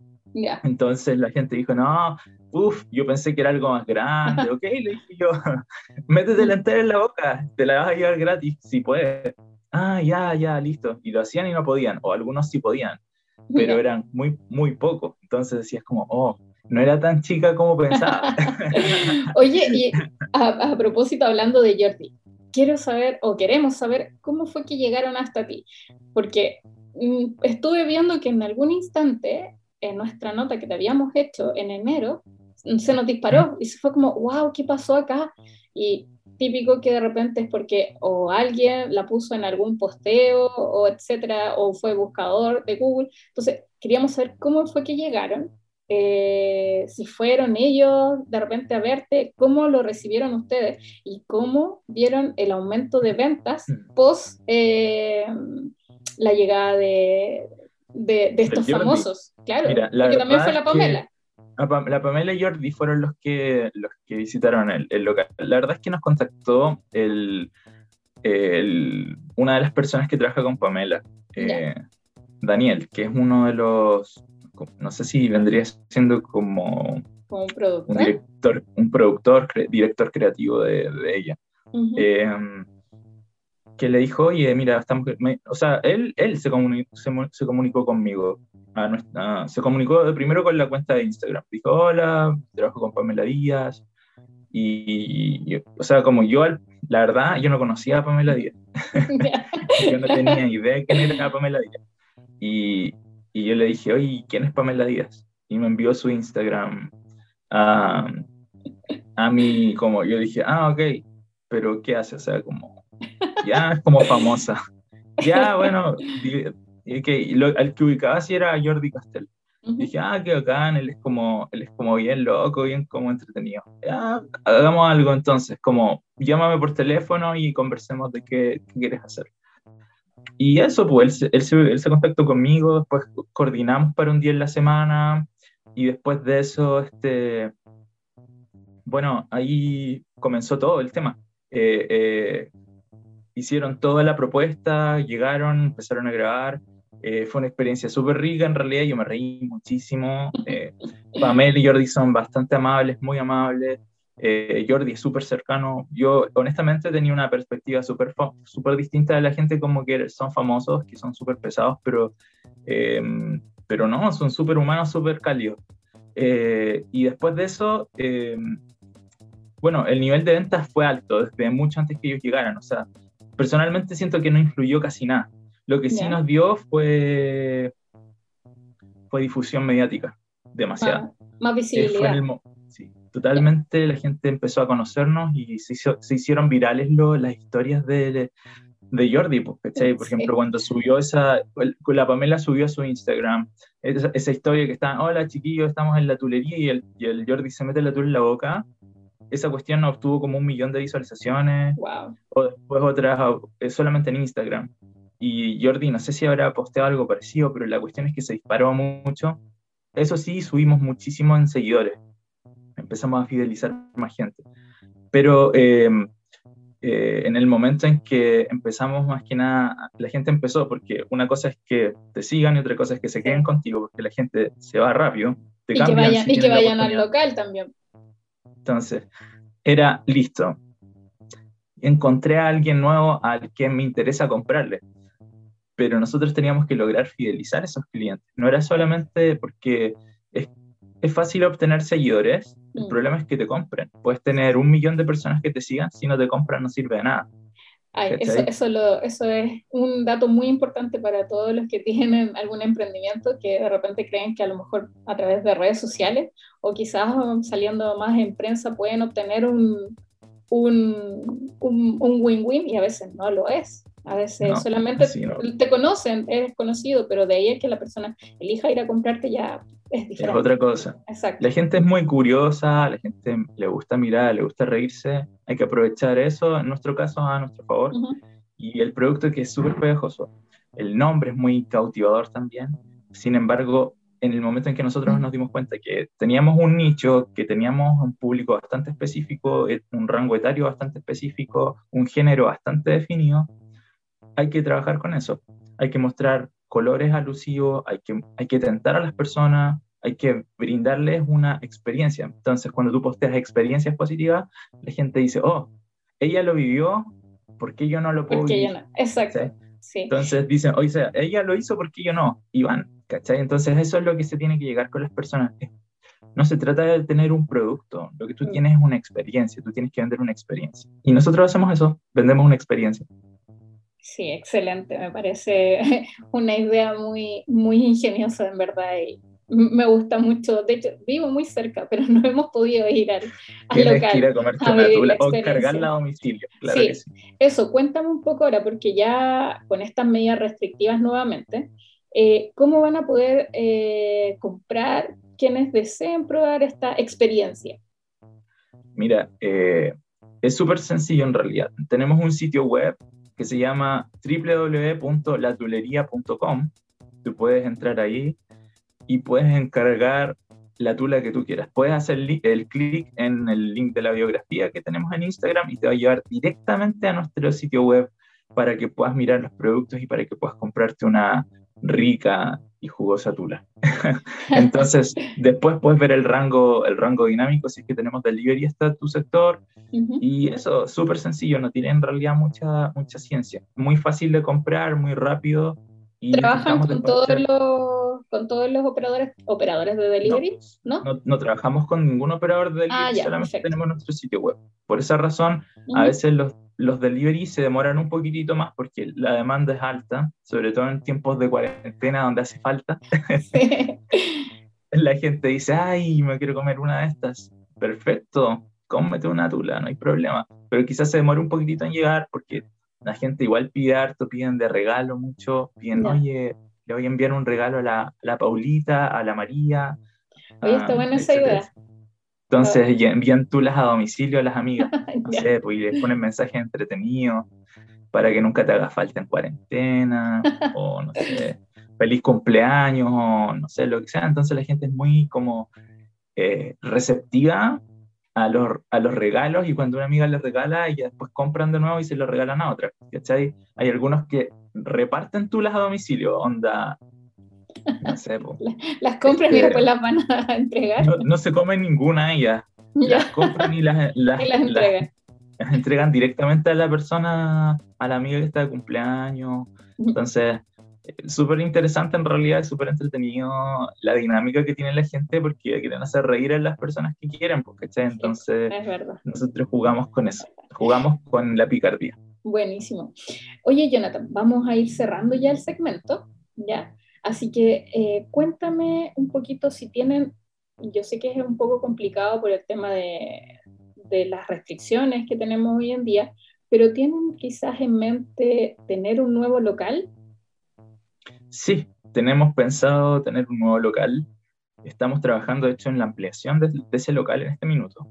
Entonces la gente dijo, no, uff, yo pensé que era algo más grande, ok, le dije yo, métete la entera en la boca, te la vas a llevar gratis, si puedes. Ah, ya, ya, listo. Y lo hacían y no podían, o algunos sí podían pero eran muy, muy pocos. Entonces decías como, oh, no era tan chica como pensaba. Oye, y a, propósito, hablando de Jordi, quiero saber, o queremos saber, cómo fue que llegaron hasta ti. Porque mm, estuve viendo que en algún instante, en nuestra nota que te habíamos hecho en enero, se nos disparó y se fue como, wow, ¿qué pasó acá? Y típico que de repente es porque o alguien la puso en algún posteo o etcétera, o fue buscador de Google. Entonces, queríamos saber cómo fue que llegaron, eh, si fueron ellos de repente a verte, cómo lo recibieron ustedes y cómo vieron el aumento de ventas mm. post eh, la llegada de, de, estos famosos, claro, Mira, porque también fue la Pamela. La Pamela y Jordi fueron los que, los que visitaron el, el local. La verdad es que nos contactó el, el, una de las personas que trabaja con Pamela, eh, Daniel, que es uno de los, no sé si vendría siendo como, un productor, un, director, un productor director creativo de, de ella. Em, que le dijo, oye, mira, estamos, o sea, él, él se, se, comunicó conmigo, se comunicó primero con la cuenta de Instagram, dijo, hola, trabajo con Pamela Díaz, y, o sea, como yo, la verdad, yo no conocía a Pamela Díaz, yo no tenía idea de quién era Pamela Díaz, y, y, yo le dije, oye, ¿quién es Pamela Díaz? Y me envió su Instagram a, a mí, como yo dije, ah, ok, pero ¿qué hace? O sea, como ya es como famosa. Ya, bueno, que lo, al que ubicaba sí era Jordi Castell. Dije, ah, qué bacán, él es como, él es como bien loco, bien como entretenido. Ya, hagamos algo entonces, como llámame por teléfono y conversemos de qué, quieres hacer. Y eso, pues él, él, se, él, se, contactó conmigo, después coordinamos para un día en la semana y después de eso, este, bueno, ahí comenzó todo el tema. Eh, eh, hicieron toda la propuesta, llegaron, empezaron a grabar. Eh, fue una experiencia súper rica, en realidad yo me reí muchísimo. Eh, Pamela y Jordi son bastante amables, muy amables. Eh, Jordi es súper cercano. Yo honestamente tenía una perspectiva súper distinta de la gente como que son famosos, que son súper pesados, pero, em, pero no, son súper humanos, súper cálidos. Eh, y después de eso, em, bueno, el nivel de ventas fue alto desde mucho antes que ellos llegaran. O sea, personalmente siento que no influyó casi nada. Lo que sí nos dio fue, fue difusión mediática, demasiado. Ah, más visibilidad. sí, totalmente la gente empezó a conocernos y se, se hicieron virales lo, las historias de, de Jordi, pues, Por ejemplo, cuando subió esa, la Pamela subió a su Instagram esa, esa historia que está, hola chiquillos, estamos en la tulería y el, y el Jordi se mete la tula en la boca, esa cuestión obtuvo como un millón de visualizaciones. Wow. O después otras eh, solamente en Instagram. Y Jordi, no sé si habrá posteado algo parecido, pero la cuestión es que se disparó mucho. Eso sí, subimos muchísimo en seguidores. Empezamos a fidelizar más gente. Pero em, eh, en el momento en que empezamos, más que nada, la gente empezó, porque una cosa es que te sigan y otra cosa es que se queden contigo, porque la gente se va rápido. y, que vayan, y que vayan al local también. Entonces, era listo. Encontré a alguien nuevo al que me interesa comprarle. Pero nosotros teníamos que lograr fidelizar a esos clientes. No era solamente porque es, es fácil obtener seguidores, el mm. problema es que te compren. Puedes tener un millón de personas que te sigan, si no te compran no sirve de nada eso, eso, lo, eso, es un dato muy importante para todos los que tienen algún emprendimiento que de repente creen que a lo mejor a través de redes sociales o quizás saliendo más en prensa pueden obtener un win-win y a veces no lo es. A veces solamente te conocen, eres conocido, pero de ahí es que la persona elija ir a comprarte ya es diferente. Es otra cosa. Exacto. La gente es muy curiosa, la gente le gusta mirar, le gusta reírse. Hay que aprovechar eso, en nuestro caso, a nuestro favor. Y el producto que es súper pegajoso. El nombre es muy cautivador también. Sin embargo, en el momento en que nosotros nos dimos cuenta que teníamos un nicho, que teníamos un público bastante específico, eh, un rango etario bastante específico, un género bastante definido, hay que trabajar con eso. Hay que mostrar colores alusivos, hay que, hay que tentar a las personas, hay que brindarles una experiencia. Entonces, cuando tú posteas experiencias positivas, la gente dice, oh, ella lo vivió, ¿por qué yo no lo puedo vivir? Exacto. Entonces dicen, oye, sea, ella lo hizo, ¿por qué yo no? Y van, ¿cachai? Entonces, eso es lo que se tiene que llegar con las personas. No se trata de tener un producto, lo que tú mm. tienes es una experiencia, tú tienes que vender una experiencia. Y nosotros hacemos eso, vendemos una experiencia. Sí, excelente. Me parece una idea muy, muy ingeniosa, en verdad. Y me gusta mucho. De hecho, vivo muy cerca, pero no hemos podido ir al, local. Que ir a comer a o cargarla a domicilio. Claro sí. sí. Eso, cuéntame un poco ahora, porque ya con estas medidas restrictivas nuevamente, eh, ¿cómo van a poder eh, comprar quienes deseen probar esta experiencia? Mira, eh, es súper sencillo en realidad. Tenemos un sitio web que se llama www.latulería.com tú puedes entrar ahí y puedes encargar la tula que tú quieras. Puedes hacer el clic en el link de la biografía que tenemos en Instagram y te va a llevar directamente a nuestro sitio web para que puedas mirar los productos y para que puedas comprarte una rica y jugosa tula. Entonces, después puedes ver el rango, el rango dinámico, si es que tenemos delivery hasta tu sector. Y eso, súper sencillo, no tiene en realidad mucha, mucha ciencia. Muy fácil de comprar, muy rápido. Y ¿Trabajan con todos, los, con todos los operadores, operadores de delivery? No, ¿no? trabajamos con ningún operador de ah, delivery, solamente tenemos nuestro sitio web. Por esa razón, a veces los los delivery se demoran un poquitito más porque la demanda es alta, sobre todo en tiempos de cuarentena donde hace falta. la gente dice, ay, me quiero comer una de estas. Perfecto, cómete una tula, no hay problema. Pero quizás se demore un poquitito en llegar porque la gente igual pide harto, piden de regalo mucho, piden, oye, le voy a enviar un regalo a la, la Paulita, a la María. Oye, está buena esa idea. Entonces envían tulas a domicilio a las amigas, no sé, pues, y les ponen mensajes entretenidos para que nunca te haga falta en cuarentena, o no sé, feliz cumpleaños, o no sé, lo que sea. Entonces la gente es muy como eh, receptiva a los, a los regalos y cuando una amiga les regala, y después compran de nuevo y se lo regalan a otra. ¿cachai? Hay algunos que reparten tulas a domicilio, onda, no sé, Las compran y este, después las van a entregar. No, se comen ninguna ellas. Las compran y las, las, entregan. Las, entregan directamente a la persona, a la amiga que está de cumpleaños. Entonces, súper interesante en realidad, súper entretenido la dinámica que tiene la gente porque quieren hacer reír a las personas que quieren, porque Entonces, nosotros jugamos con eso, jugamos con la picardía. Buenísimo. Oye, Jonathan, vamos a ir cerrando ya el segmento, ¿ya? Así que eh, cuéntame un poquito si tienen, yo sé que es un poco complicado por el tema de, de las restricciones que tenemos hoy en día, pero ¿tienen quizás en mente tener un nuevo local? Sí, tenemos pensado tener un nuevo local. Estamos trabajando, de hecho, en la ampliación de, ese local en este minuto.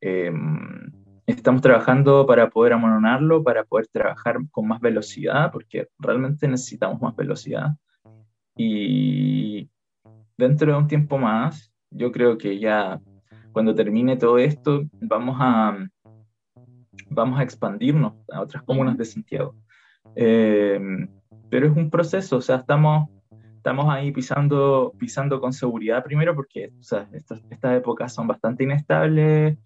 Em, estamos trabajando para poder amononarlo, para poder trabajar con más velocidad, porque realmente necesitamos más velocidad. Y dentro de un tiempo más, yo creo que ya cuando termine todo esto, vamos a, vamos a expandirnos a otras comunas de Santiago. Eh, pero es un proceso, o sea, estamos, estamos ahí pisando, pisando con seguridad primero porque o sea, estas, estas épocas son bastante inestables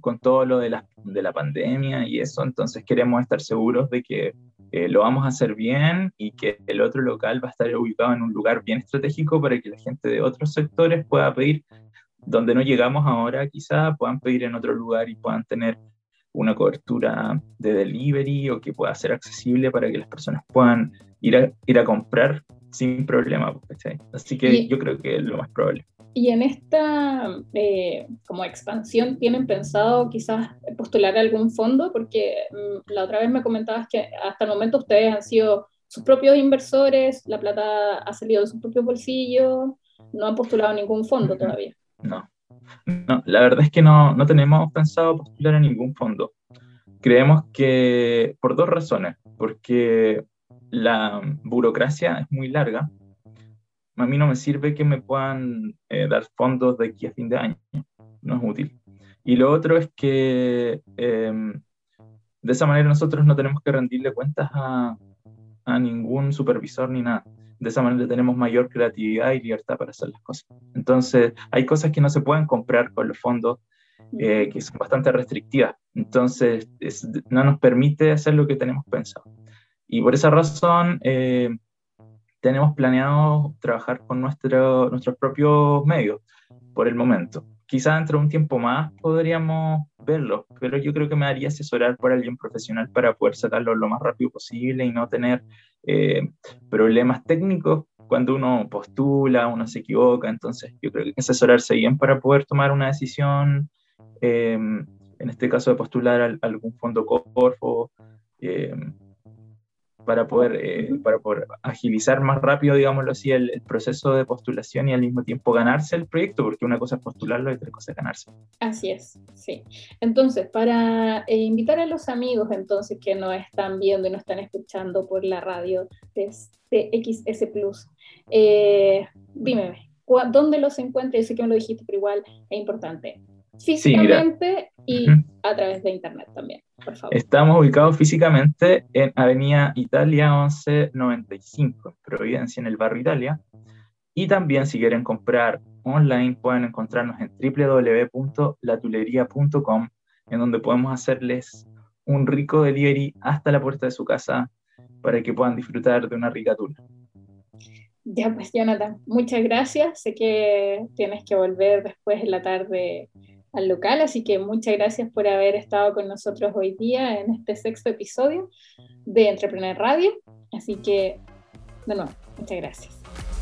con todo lo de la, de la pandemia y eso, entonces queremos estar seguros de que eh, lo vamos a hacer bien y que el otro local va a estar ubicado en un lugar bien estratégico para que la gente de otros sectores pueda pedir donde no llegamos ahora, quizá puedan pedir en otro lugar y puedan tener una cobertura de delivery o que pueda ser accesible para que las personas puedan ir a, ir a comprar sin problema. Así que yo creo que es lo más probable. Y en esta eh, como expansión, ¿tienen pensado quizás postular algún fondo? Porque mm, la otra vez me comentabas que hasta el momento ustedes han sido sus propios inversores, la plata ha salido de su propio bolsillo, no han postulado ningún fondo todavía. No, no la verdad es que no, no tenemos pensado postular a ningún fondo. Creemos que por dos razones, porque la burocracia es muy larga a mí no me sirve que me puedan eh, dar fondos de aquí a fin de año, no es útil. Y lo otro es que em, de esa manera nosotros no tenemos que rendirle cuentas a, a, ningún supervisor ni nada. De esa manera tenemos mayor creatividad y libertad para hacer las cosas. Entonces, hay cosas que no se pueden comprar con los fondos, eh, que son bastante restrictivas. Entonces, no nos permite hacer lo que tenemos pensado. Y por esa razón, eh, tenemos planeado trabajar con nuestro, nuestros propios medios por el momento. Quizá dentro de un tiempo más podríamos verlo, pero yo creo que me daría asesorar por alguien profesional para poder sacarlo lo más rápido posible y no tener eh, problemas técnicos cuando uno postula, uno se equivoca. Entonces, yo creo que hay que asesorarse bien para poder tomar una decisión, eh, en este caso de postular a algún fondo Corfo. Eh, para poder, eh, para poder agilizar más rápido, digámoslo así, el, proceso de postulación y al mismo tiempo ganarse el proyecto, porque una cosa es postularlo y otra cosa es ganarse. Así es, sí. Entonces, para eh, invitar a los amigos entonces que nos están viendo y nos están escuchando por la radio de, XS Plus, eh, dime, ¿dónde los encuentras? Yo sé que me lo dijiste, pero igual es importante. Físicamente y a través de internet también. Estamos ubicados físicamente en Avenida Italia 1195, en Providencia, en el barrio Italia. Y también si quieren comprar online pueden encontrarnos en www.latulería.com, en donde podemos hacerles un rico delivery hasta la puerta de su casa para que puedan disfrutar de una rica tula. Ya pues, Jonathan, muchas gracias. Sé que tienes que volver después en la tarde al local, así que muchas gracias por haber estado con nosotros hoy día en este sexto episodio de Entrepreneur Radio. Así que, de nuevo, muchas gracias.